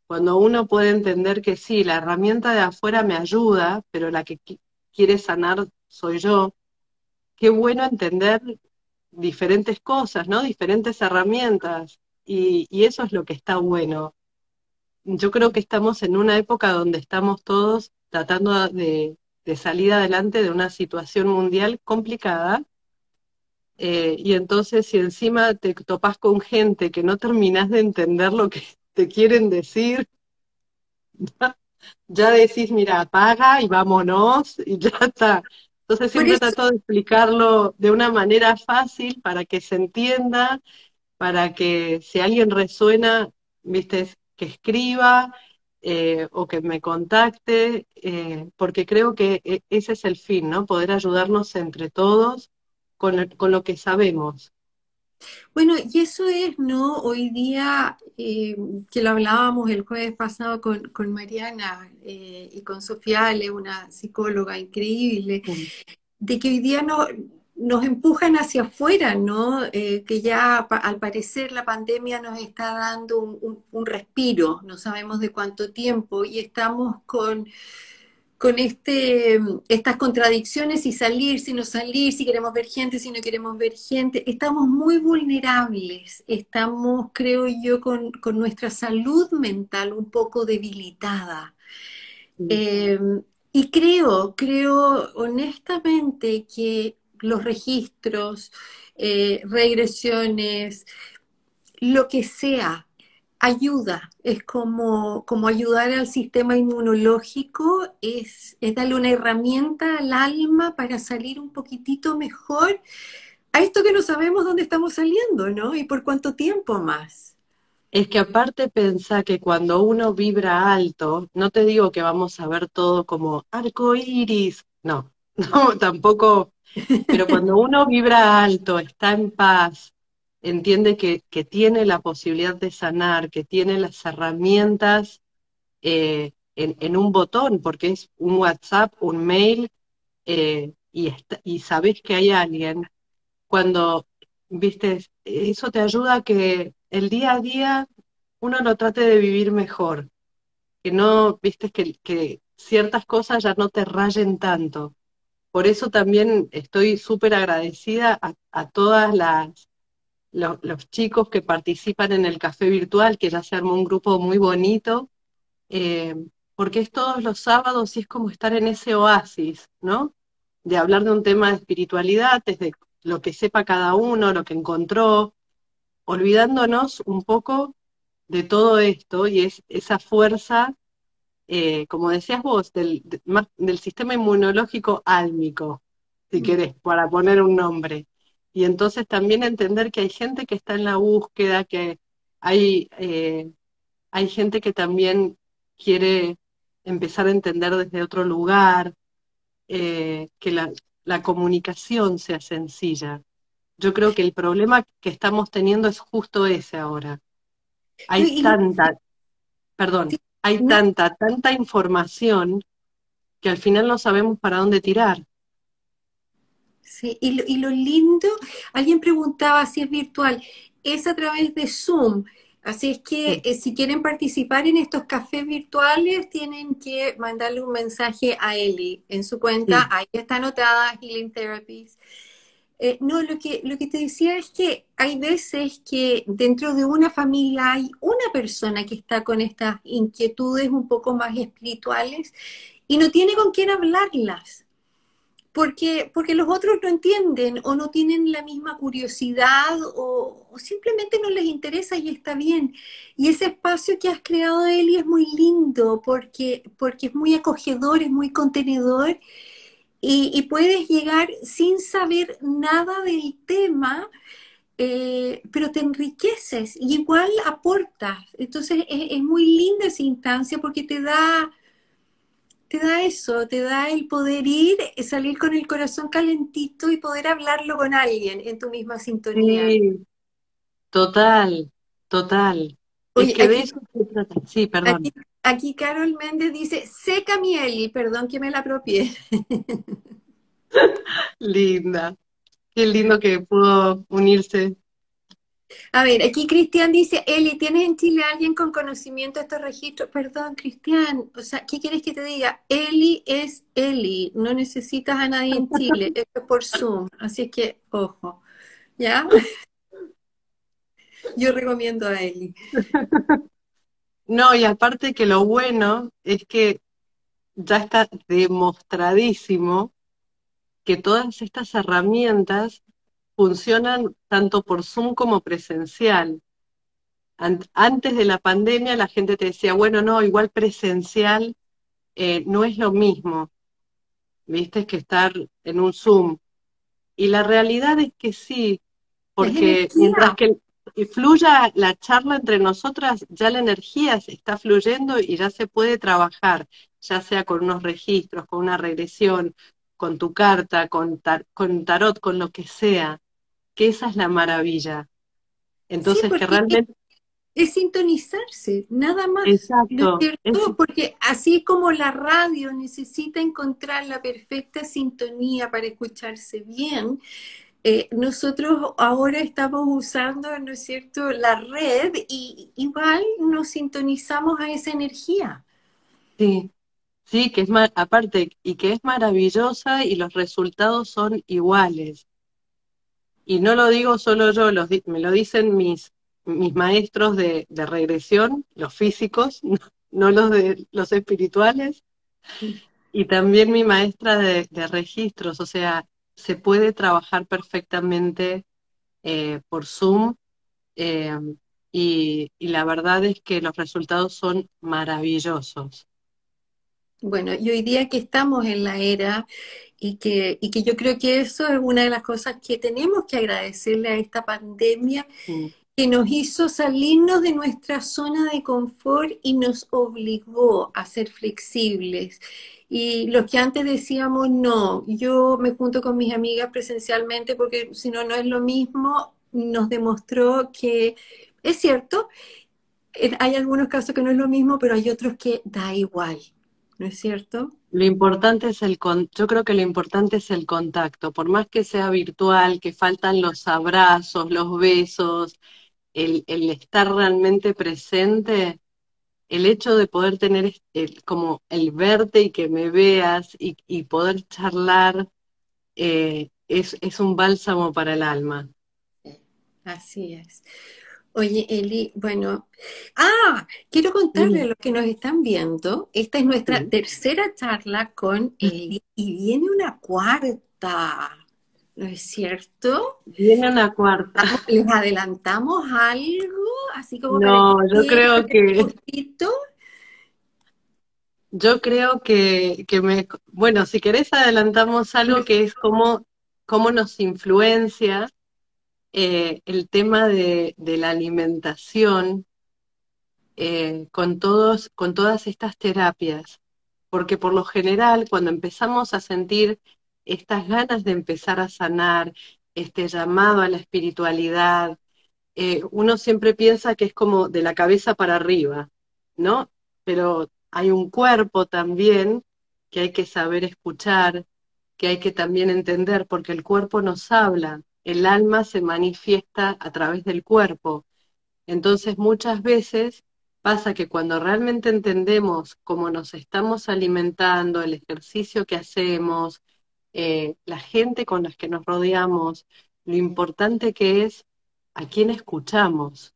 cuando uno puede entender que sí, la herramienta de afuera me ayuda, pero la que quiere sanar soy yo, qué bueno entender diferentes cosas, ¿no? Diferentes herramientas. Y, eso es lo que está bueno. Yo creo que estamos en una época donde estamos todos tratando de, salir adelante de una situación mundial complicada. Eh, y entonces si encima te topas con gente que no terminas de entender lo que te quieren decir, <laughs> ya decís, mira, apaga y vámonos y ya está. Entonces siempre trato de explicarlo de una manera fácil para que se entienda, para que si alguien resuena, viste, que escriba eh, o que me contacte, eh, porque creo que e, ese es el fin, ¿no? Poder ayudarnos entre todos con, con lo que sabemos. Bueno, y eso es, ¿no? Hoy día, eh, que lo hablábamos el jueves pasado con, con Mariana eh, y con Sofía Ale, una psicóloga increíble, de que hoy día no, nos empujan hacia afuera, ¿no? Eh, que ya al parecer la pandemia nos está dando un respiro, no sabemos de cuánto tiempo, y estamos con con este, estas contradicciones, si salir, si no salir, si queremos ver gente, si no queremos ver gente. Estamos muy vulnerables, estamos, creo yo, con, nuestra salud mental un poco debilitada. Em, y creo, creo honestamente que los registros, eh, regresiones, lo que sea, ayuda, es como, como ayudar al sistema inmunológico, es, darle una herramienta al alma para salir un poquitito mejor a esto que no sabemos dónde estamos saliendo, ¿no? Y por cuánto tiempo más. Es que aparte pensa que cuando uno vibra alto, no te digo que vamos a ver todo como arco iris, no, <laughs> no, tampoco, pero cuando <laughs> uno vibra alto, está en paz, entiende que, tiene la posibilidad de sanar, que tiene las herramientas eh, en, un botón, porque es un WhatsApp, un mail, eh, y, y sabes que hay alguien, cuando, viste, eso te ayuda a que el día a día uno lo trate de vivir mejor, que no, viste, que, que ciertas cosas ya no te rayen tanto. Por eso también estoy súper agradecida a todas las los chicos que participan en el café virtual, que ya se armó un grupo muy bonito, eh, porque es todos los sábados y es como estar en ese oasis, ¿no? De hablar de un tema de espiritualidad, desde lo que sepa cada uno, lo que encontró, olvidándonos un poco de todo esto y es esa fuerza, eh, como decías vos, del, del sistema inmunológico álmico, si mm. querés, para poner un nombre y entonces también entender que hay gente que está en la búsqueda, que hay, eh, hay gente que también quiere empezar a entender desde otro lugar, eh, que la, comunicación sea sencilla. Yo creo que el problema que estamos teniendo es justo ese ahora. Hay tanta, perdón, hay tanta, tanta información que al final no sabemos para dónde tirar. Sí, y lo, lindo, alguien preguntaba si es virtual, es a través de Zoom. Así es que eh, si quieren participar en estos cafés virtuales, tienen que mandarle un mensaje a Eli en su cuenta. Ahí está anotada Healing Therapies. Eh, no, lo que, lo que te decía es que hay veces que dentro de una familia hay una persona que está con estas inquietudes un poco más espirituales y no tiene con quién hablarlas porque, porque los otros no entienden o no tienen la misma curiosidad o, simplemente no les interesa y está bien. Y ese espacio que has creado, Eli, es muy lindo porque, porque es muy acogedor, es muy contenedor y, puedes llegar sin saber nada del tema. Eh, pero te enriqueces y igual aportas. Entonces es, es muy linda esa instancia porque te da, te da eso, te da el poder ir, salir con el corazón calentito y poder hablarlo con alguien en tu misma sintonía. Sí, total, total. Oye, que aquí, Sí, perdón. Aquí, Carol Méndez dice, seca mi Eli, perdón que me la apropié. <laughs> <laughs> Linda. Qué lindo que pudo unirse a ver, aquí Cristian dice, Eli, ¿tienes en Chile alguien con conocimiento de estos registros? Perdón, Cristian, o sea, ¿qué quieres que te diga? Eli es Eli, no necesitas a nadie en Chile, <laughs> esto es por Zoom, así que, ojo, ¿ya? <laughs> Yo recomiendo a Eli. No, y aparte que lo bueno es que ya está demostradísimo que todas estas herramientas funcionan tanto por Zoom como presencial. Antes de la pandemia la gente te decía, bueno, no, igual presencial eh, no es lo mismo, viste, que estar en un Zoom. Y la realidad es que sí, porque mientras que fluya la charla entre nosotras, ya la energía se está fluyendo y ya se puede trabajar, ya sea con unos registros, con una regresión, con tu carta, con, con tarot, con lo que sea que esa es la maravilla. Entonces, que realmente... Es sintonizarse, nada más. Exacto. Porque así como la radio necesita encontrar la perfecta sintonía para escucharse bien, eh, nosotros ahora estamos usando, ¿no es cierto?, la red y igual nos sintonizamos a esa energía. Sí, sí, que es aparte, y que es maravillosa y los resultados son iguales. Y no lo digo solo yo, me lo dicen mis, mis maestros de, regresión, los físicos, <laughs> no, los de los espirituales, y también mi maestra de, registros, o sea, se puede trabajar perfectamente eh, por Zoom eh, y, y, la verdad es que los resultados son maravillosos. Bueno, y hoy día que estamos en la era y que, y que yo creo que eso es una de las cosas que tenemos que agradecerle a esta pandemia que nos hizo salirnos de nuestra zona de confort y nos obligó a ser flexibles. Y los que antes decíamos, no, yo me junto con mis amigas presencialmente porque si no, no es lo mismo, nos demostró que es cierto, hay algunos casos que no es lo mismo, pero hay otros que da igual, ¿no es cierto? Lo importante es el, yo creo que lo importante es el contacto, por más que sea virtual, que faltan los abrazos, los besos, el, estar realmente presente, el hecho de poder tener como el verte y que me veas y, poder charlar eh, es, es un bálsamo para el alma. Así es. Oye, Eli, bueno, ah, quiero contarle a los que nos están viendo, esta es nuestra tercera charla con Eli y viene una cuarta, ¿no es cierto? Viene una cuarta. ¿Les adelantamos algo? Así como no, yo creo que... Yo creo que, que me... Bueno, si querés adelantamos algo que es como cómo nos influencia eh, el tema de, la alimentación eh, con, todos, con todas estas terapias, porque por lo general cuando empezamos a sentir estas ganas de empezar a sanar, este llamado a la espiritualidad, eh, uno siempre piensa que es como de la cabeza para arriba, ¿no? Pero hay un cuerpo también que hay que saber escuchar, que hay que también entender, porque el cuerpo nos habla, el alma se manifiesta a través del cuerpo. Entonces muchas veces pasa que cuando realmente entendemos cómo nos estamos alimentando, el ejercicio que hacemos, eh, la gente con la que nos rodeamos, lo importante que es a quién escuchamos.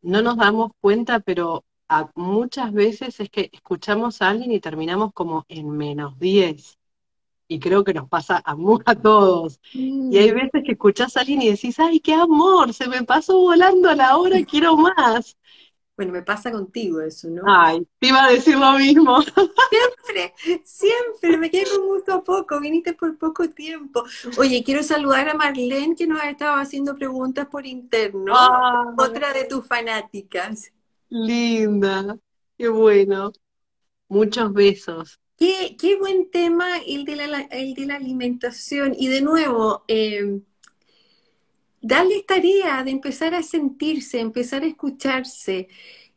No nos damos cuenta, pero muchas veces es que escuchamos a alguien y terminamos como en menos 10 y creo que nos pasa a, a todos. Y hay mm. veces que escuchás a alguien y decís, ay, qué amor, se me pasó volando la hora, quiero más. Bueno, me pasa contigo eso, ¿no? Ay, te iba a decir lo mismo. <laughs> Siempre, siempre, me quedé con gusto poco, viniste por poco tiempo. Oye, quiero saludar a Marlene que nos ha estado haciendo preguntas por interno, otra de tus fanáticas. Linda, qué bueno. Muchos besos. Qué, buen tema el de, la, el de la alimentación. Y de nuevo, eh, darle tarea de empezar a sentirse, empezar a escucharse.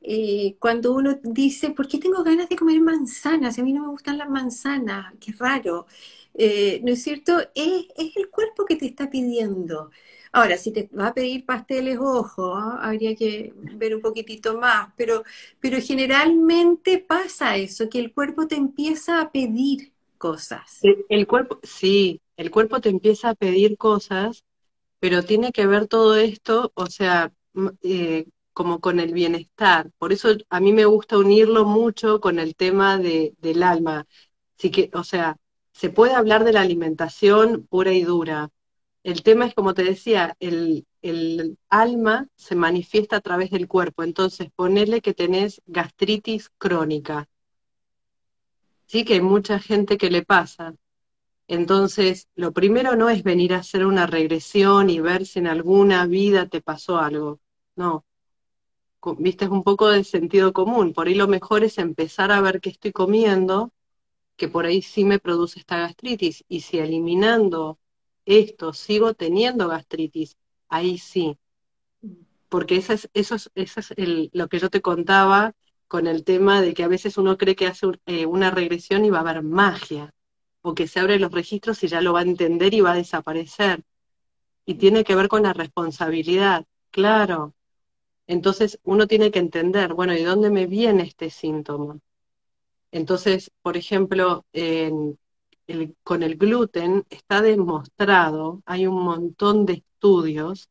Eh, cuando uno dice, ¿por qué tengo ganas de comer manzanas? A mí no me gustan las manzanas, qué raro. Eh, ¿No es cierto? Es, es, el cuerpo que te está pidiendo. Ahora, si te va a pedir pasteles, ojo, ¿ah? habría que ver un poquitito más, pero, pero generalmente pasa eso, que el cuerpo te empieza a pedir cosas. El, cuerpo, sí, el cuerpo te empieza a pedir cosas, pero tiene que ver todo esto, o sea, eh, como con el bienestar. Por eso a mí me gusta unirlo mucho con el tema de, del alma. Así que, o sea, se puede hablar de la alimentación pura y dura, el tema es, como te decía, el, alma se manifiesta a través del cuerpo. Entonces, ponele que tenés gastritis crónica. Sí, que hay mucha gente que le pasa. Entonces, lo primero no es venir a hacer una regresión y ver si en alguna vida te pasó algo. No. Viste, es un poco de sentido común. Por ahí lo mejor es empezar a ver qué estoy comiendo, que por ahí sí me produce esta gastritis. Y si eliminando esto, sigo teniendo gastritis, ahí sí. Porque eso es, eso es, lo que yo te contaba con el tema de que a veces uno cree que hace eh, una regresión y va a haber magia, o que se abren los registros y ya lo va a entender y va a desaparecer. Y tiene que ver con la responsabilidad, claro. Entonces uno tiene que entender, bueno, ¿y dónde me viene este síntoma? Entonces, por ejemplo, en, con el gluten está demostrado, hay un montón de estudios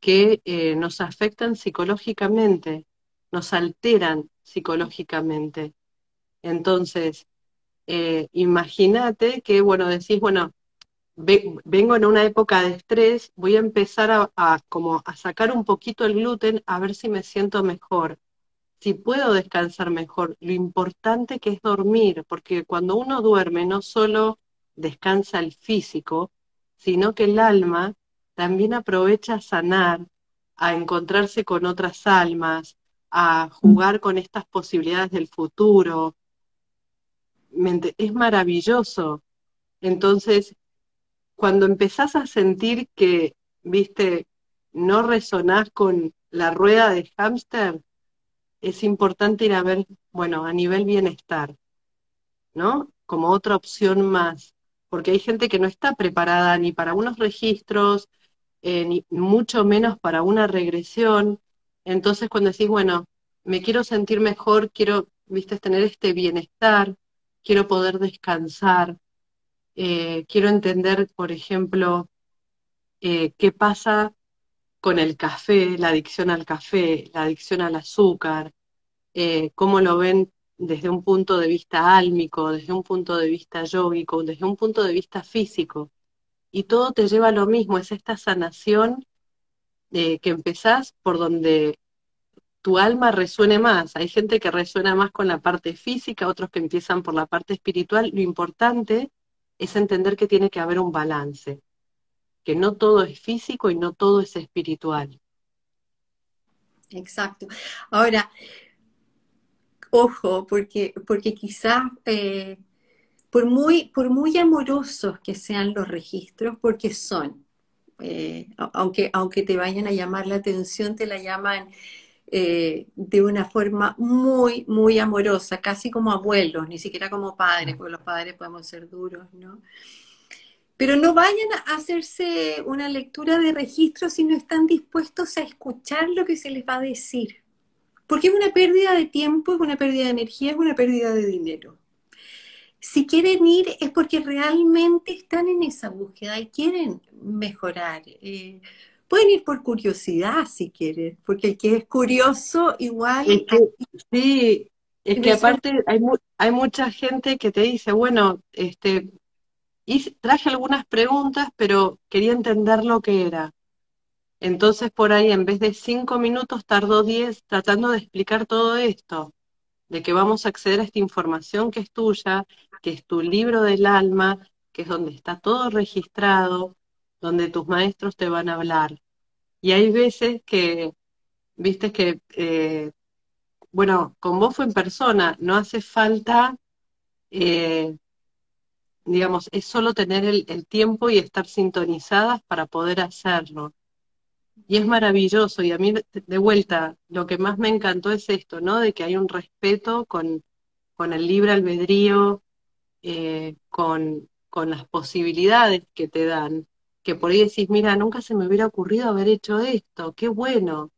que eh, nos afectan psicológicamente, nos alteran psicológicamente. Entonces, eh, imagínate que, bueno, decís, bueno, vengo en una época de estrés, voy a empezar a, como a sacar un poquito el gluten a ver si me siento mejor si puedo descansar mejor, lo importante que es dormir, porque cuando uno duerme no solo descansa el físico, sino que el alma también aprovecha a sanar, a encontrarse con otras almas, a jugar con estas posibilidades del futuro. Es maravilloso. Entonces, cuando empezás a sentir que, viste, no resonás con la rueda de hámster, es importante ir a ver, bueno, a nivel bienestar, ¿no? Como otra opción más, porque hay gente que no está preparada ni para unos registros, eh, ni mucho menos para una regresión. Entonces, cuando decís, bueno, me quiero sentir mejor, quiero, viste, tener este bienestar, quiero poder descansar, eh, quiero entender, por ejemplo, eh, qué pasa con el café, la adicción al café, la adicción al azúcar, eh, cómo lo ven desde un punto de vista álmico, desde un punto de vista yógico, desde un punto de vista físico. Y todo te lleva a lo mismo, es esta sanación que empezás por donde tu alma resuene más. Hay gente que resuena más con la parte física, otros que empiezan por la parte espiritual. Lo importante es entender que tiene que haber un balance, que no todo es físico y no todo es espiritual. Exacto. Ahora, ojo, porque, porque quizás eh, por, muy, por muy amorosos que sean los registros, porque son, eh, aunque, aunque te vayan a llamar la atención, te la llaman eh, de una forma muy, muy amorosa, casi como abuelos, ni siquiera como padres, porque los padres podemos ser duros, ¿no? Pero no vayan a hacerse una lectura de registro si no están dispuestos a escuchar lo que se les va a decir. Porque es una pérdida de tiempo, es una pérdida de energía, es una pérdida de dinero. Si quieren ir es porque realmente están en esa búsqueda y quieren mejorar. Eh, Pueden ir por curiosidad si quieren, porque el que es curioso igual... sí, es que aparte hay, hay mucha gente que te dice, bueno, este, y traje algunas preguntas, pero quería entender lo que era. Entonces por ahí en vez de cinco minutos tardó diez tratando de explicar todo esto, de que vamos a acceder a esta información que es tuya, que es tu libro del alma, que es donde está todo registrado, donde tus maestros te van a hablar. Y hay veces que, viste que, eh, bueno, con vos fue en persona, no hace falta, eh, digamos, es solo tener el, tiempo y estar sintonizadas para poder hacerlo. Y es maravilloso, y a mí, de vuelta, lo que más me encantó es esto, ¿no? De que hay un respeto con, con el libre albedrío, eh, con, con las posibilidades que te dan que por ahí decís, mira, nunca se me hubiera ocurrido haber hecho esto, qué bueno.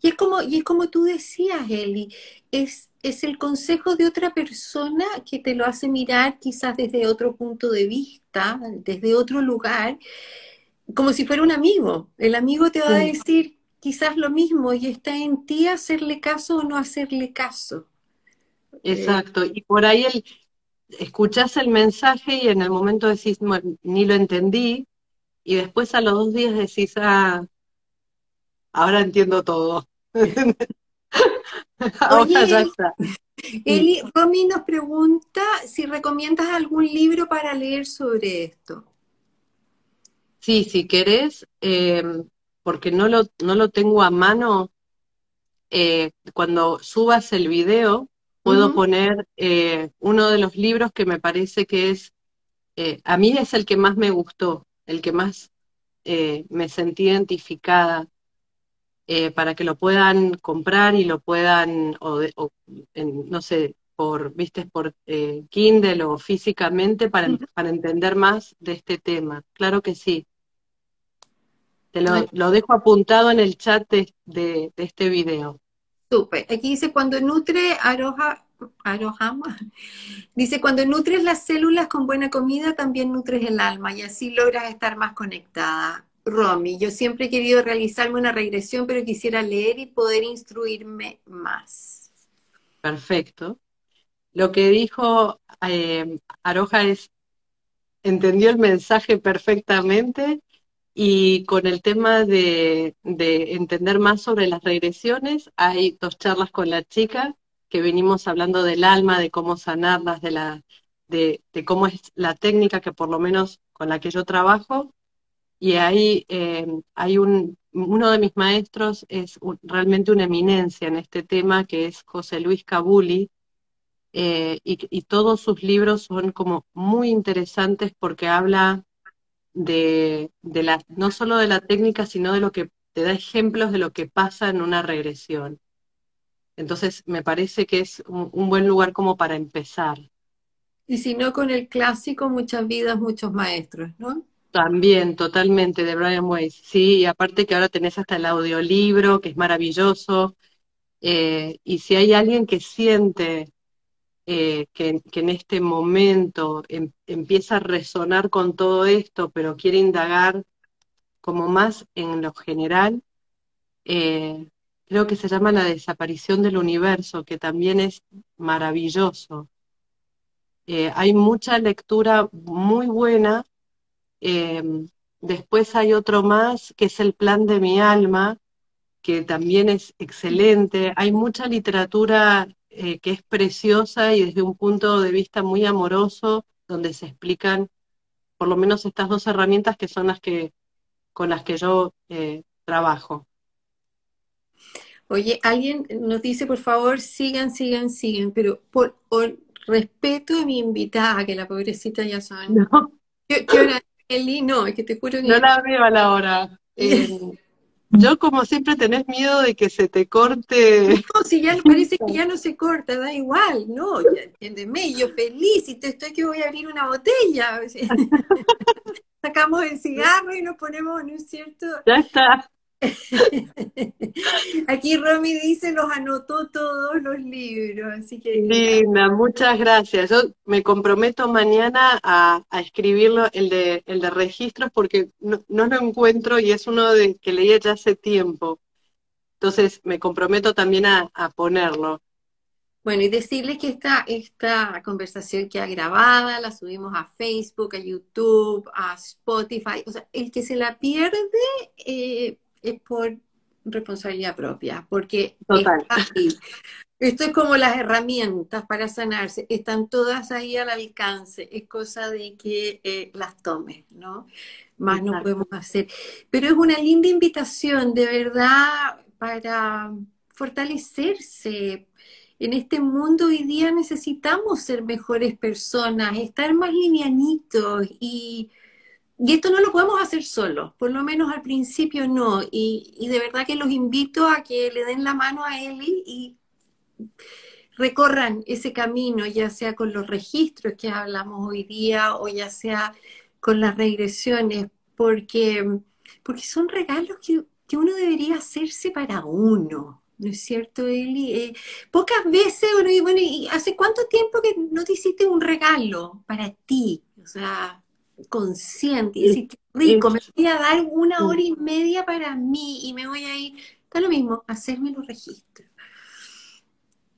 Y es como, y es como tú decías, Eli, es, es el consejo de otra persona que te lo hace mirar quizás desde otro punto de vista, desde otro lugar, como si fuera un amigo. El amigo te va a decir quizás lo mismo y está en ti hacerle caso o no hacerle caso. Exacto, y por ahí el, escuchás el mensaje y en el momento decís, ni lo entendí, y después a los dos días decís, ah, ahora entiendo todo. <laughs> ahora ya está. Eli, Romy nos pregunta si recomiendas algún libro para leer sobre esto. Sí, si querés, em, porque no lo, no lo tengo a mano, eh, cuando subas el video, puedo poner eh, uno de los libros que me parece que es, eh, a mí es el que más me gustó, el que más eh, me sentí identificada eh, para que lo puedan comprar y lo puedan, o, no sé, por, viste, por eh, Kindle o físicamente para, para entender más de este tema. Claro que sí. Te lo, dejo apuntado en el chat de, de, de este video. Súper. Aquí dice, cuando nutre aroja, Arohama. <laughs> Dice, cuando nutres las células con buena comida, también nutres el alma y así logras estar más conectada. Romy, yo siempre he querido realizarme una regresión, pero quisiera leer y poder instruirme más. Perfecto. Lo que dijo eh, Aroja es, entendió el mensaje perfectamente y con el tema de, de entender más sobre las regresiones, hay dos charlas con la chica que venimos hablando del alma, de cómo sanarlas, de, la, de, cómo es la técnica que por lo menos con la que yo trabajo. Y ahí eh, hay un, uno de mis maestros es realmente una eminencia en este tema, que es José Luis Cabuli, eh, y, todos sus libros son como muy interesantes porque habla de, de la, no solo de la técnica, sino de lo que te da ejemplos de lo que pasa en una regresión. Entonces, me parece que es un, buen lugar como para empezar. Y si no, con el clásico, muchas vidas, muchos maestros, ¿no? También, totalmente, de Brian Weiss. Sí, y aparte que ahora tenés hasta el audiolibro, que es maravilloso. Eh, y si hay alguien que siente eh, que, en este momento em, empieza a resonar con todo esto, pero quiere indagar como más en lo general, eh, creo que se llama La desaparición del universo, que también es maravilloso. Hay mucha lectura muy buena. Em, después hay otro más, que es El plan de mi alma, que también es excelente. Hay mucha literatura eh, que es preciosa y desde un punto de vista muy amoroso, donde se explican por lo menos estas dos herramientas que son las que con las que yo eh, trabajo. Oye, alguien nos dice, por favor, sigan, sigan, sigan, pero por, respeto a mi invitada, que la pobrecita ya son. No. ¿Qué, hora? Eli, no, es que te juro que... No la veo a la hora. Eh, <laughs> yo como siempre tenés miedo de que se te corte. No, si ya parece que ya no se corta, da igual, no, ya, entiéndeme, yo feliz y te estoy que voy a abrir una botella. <laughs> Sacamos el cigarro y nos ponemos, ¿no es cierto? Ya está. <laughs> Aquí Romy dice, los anotó todos los libros, así que... Linda, muchas gracias. Yo me comprometo mañana a, escribirlo, el de, el de registros, porque no, lo encuentro y es uno de que leí ya hace tiempo. Entonces me comprometo también a, ponerlo. Bueno, y decirles que esta, esta conversación queda grabada, la subimos a Facebook, a YouTube, a Spotify. O sea, el que se la pierde... Eh, es por responsabilidad propia, porque esto es como las herramientas para sanarse, están todas ahí al alcance, es cosa de que eh, las tomes, ¿no? Más no podemos hacer. Pero es una linda invitación, de verdad, para fortalecerse. En este mundo hoy día necesitamos ser mejores personas, estar más livianitos y y esto no lo podemos hacer solos, por lo menos al principio no. Y, de verdad que los invito a que le den la mano a Eli y recorran ese camino, ya sea con los registros que hablamos hoy día o ya sea con las regresiones, porque, porque son regalos que, uno debería hacerse para uno. ¿No es cierto, Eli? Eh, pocas veces uno dice, bueno, ¿y hace cuánto tiempo que no te hiciste un regalo para ti? O sea, consciente y decir, rico, me voy a dar una hora y media para mí y me voy a ir, está lo mismo, hacerme los registros.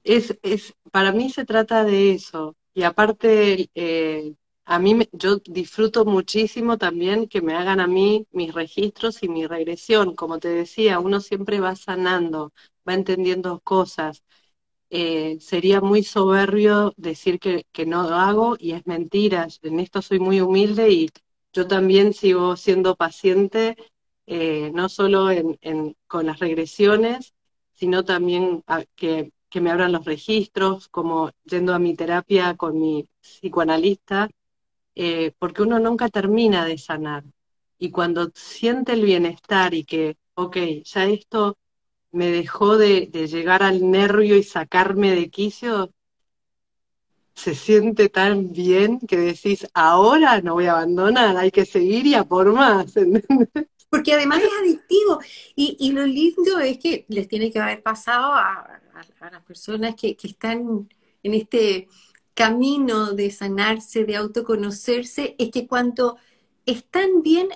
Es, es, para mí se trata de eso. Y aparte, eh, a mí yo disfruto muchísimo también que me hagan a mí mis registros y mi regresión. Como te decía, uno siempre va sanando, va entendiendo cosas. Eh, sería muy soberbio decir que, no lo hago y es mentira. En esto soy muy humilde y yo también sigo siendo paciente, eh, no solo con las regresiones, sino también que, me abran los registros, como yendo a mi terapia con mi psicoanalista, eh, porque uno nunca termina de sanar. Y cuando siente el bienestar y que, ok, ya esto me dejó de, llegar al nervio y sacarme de quicio, se siente tan bien que decís, ahora no voy a abandonar, hay que seguir y a por más. <laughs> Porque además es adictivo. Y, lo lindo es que les tiene que haber pasado a, las personas que, que, están en este camino de sanarse, de autoconocerse, es que cuando están bien,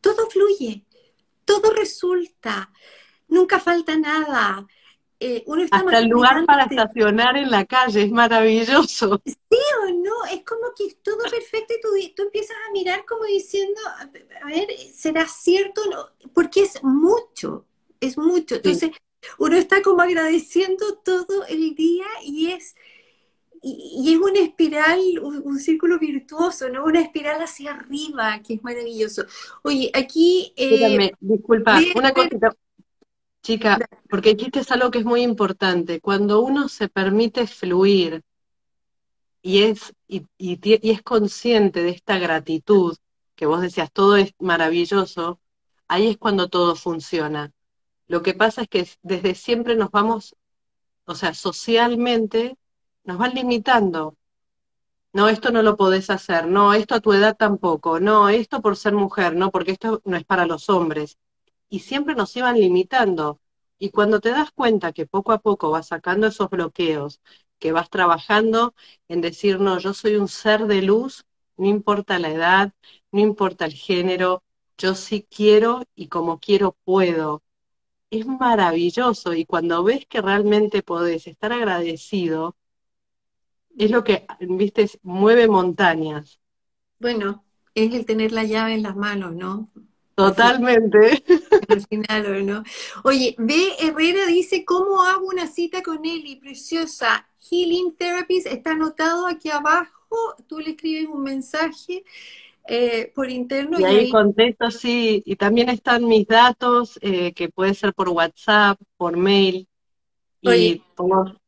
todo fluye, todo resulta nunca falta nada. Eh, uno está Hasta el lugar para estacionar en la calle, es maravilloso. <laughs> Sí o no, es como que es todo perfecto y tú, tú empiezas a mirar como diciendo, a ver, ¿será cierto? No? Porque es mucho, es mucho. Entonces, uno está como agradeciendo todo el día y es, y, es una espiral, un, círculo virtuoso, ¿no? Una espiral hacia arriba, que es maravilloso. Oye, aquí... Eh, disculpa, una cosita Chica, porque dijiste algo que es muy importante. Cuando uno se permite fluir y es, y, es consciente de esta gratitud, que vos decías, todo es maravilloso, ahí es cuando todo funciona. Lo que pasa es que desde siempre nos vamos, o sea, socialmente nos van limitando. No, esto no lo podés hacer, no, esto a tu edad tampoco, no, esto por ser mujer, no, porque esto no es para los hombres. Y siempre nos iban limitando. Y cuando te das cuenta que poco a poco vas sacando esos bloqueos, que vas trabajando en decir, no, yo soy un ser de luz, no importa la edad, no importa el género, yo sí quiero y como quiero puedo. Es maravilloso y cuando ves que realmente podés estar agradecido, es lo que, viste, mueve montañas. Bueno, es el tener la llave en las manos, ¿no? Totalmente. <laughs> Al final, ¿no? Oye, B. Herrera dice, ¿cómo hago una cita con Eli? Preciosa. Healing Therapies está anotado aquí abajo. Tú le escribes un mensaje eh, por interno. Y, ahí, contesto, sí. Y también están mis datos, eh, que puede ser por WhatsApp, por mail. y por,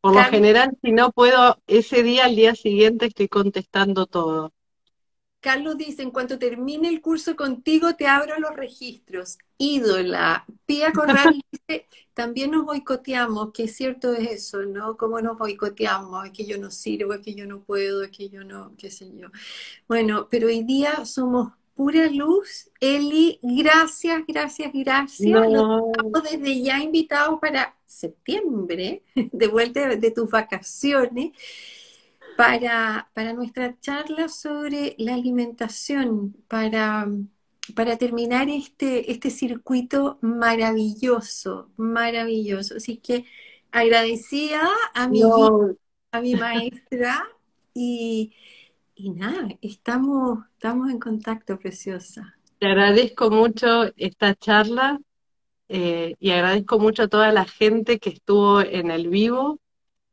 por lo general, si no puedo, ese día, al día siguiente, estoy contestando todo. Carlos dice, en cuanto termine el curso contigo, te abro los registros. Ídola. Pía Corral <laughs> dice, también nos boicoteamos, que es cierto es eso, ¿no? ¿Cómo nos boicoteamos? Es que yo no sirvo, es que yo no puedo, es que yo no, qué sé yo. Bueno, pero hoy día somos pura luz. Eli, gracias, gracias, gracias. Nos estamos desde ya invitados para septiembre, <laughs> de vuelta de tus vacaciones para, para nuestra charla sobre la alimentación, para, para terminar este, este circuito maravilloso, maravilloso. Así que agradecida a mi, a mi maestra y, y nada, estamos, estamos en contacto, preciosa. Te agradezco mucho esta charla eh, y agradezco mucho a toda la gente que estuvo en el vivo,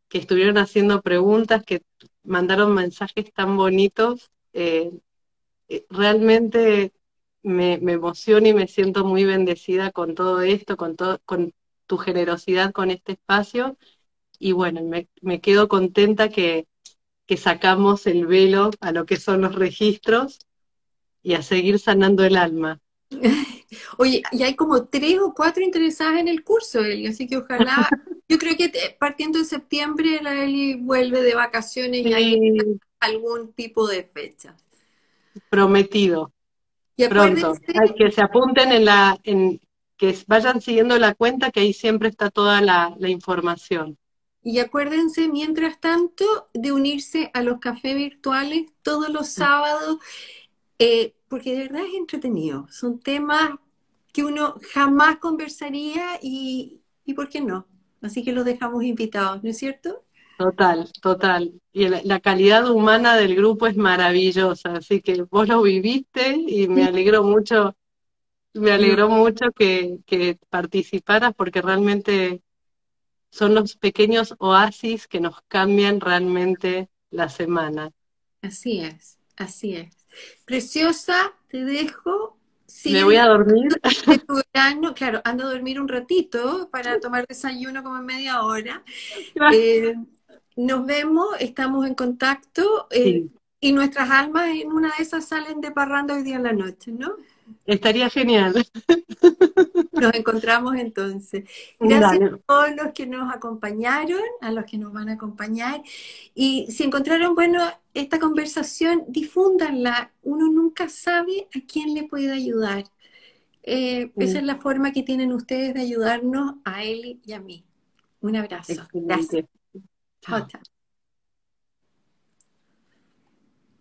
que estuvieron haciendo preguntas, que mandaron mensajes tan bonitos. Eh, eh, realmente me, emociona y me siento muy bendecida con todo esto, con, todo, con tu generosidad con este espacio. Y bueno, me, quedo contenta que, que sacamos el velo a lo que son los registros y a seguir sanando el alma. <laughs> Oye, y hay como tres o cuatro interesadas en el curso, Eli, así que ojalá, <laughs> yo creo que partiendo de septiembre la Eli vuelve de vacaciones y hay algún tipo de fecha. Prometido. Y Pronto. Hay que se apunten en la, en, que vayan siguiendo la cuenta, que ahí siempre está toda la, la información. Y acuérdense, mientras tanto, de unirse a los cafés virtuales todos los sábados. Eh, porque de verdad es entretenido. Son temas que uno jamás conversaría y, y ¿por qué no? Así que los dejamos invitados, ¿no es cierto? Total, total. Y la, calidad humana del grupo es maravillosa, así que vos lo viviste y me alegró mucho, me alegró mucho que, que participaras porque realmente son los pequeños oasis que nos cambian realmente la semana. Así es, así es. Preciosa, te dejo. Me voy a dormir. <laughs> <laughs> claro, ando a dormir un ratito para tomar desayuno como en media hora. Eh, nos vemos, estamos en contacto eh, y nuestras almas en una de esas salen de parranda hoy día en la noche, ¿no? Estaría genial. <laughs> Nos encontramos entonces. Gracias a todos los que nos acompañaron, a los que nos van a acompañar. Y si encontraron, bueno, esta conversación, difúndanla. Uno nunca sabe a quién le puede ayudar. Eh, esa es la forma que tienen ustedes de ayudarnos a él y a mí. Un abrazo. Gracias. Chao, chao.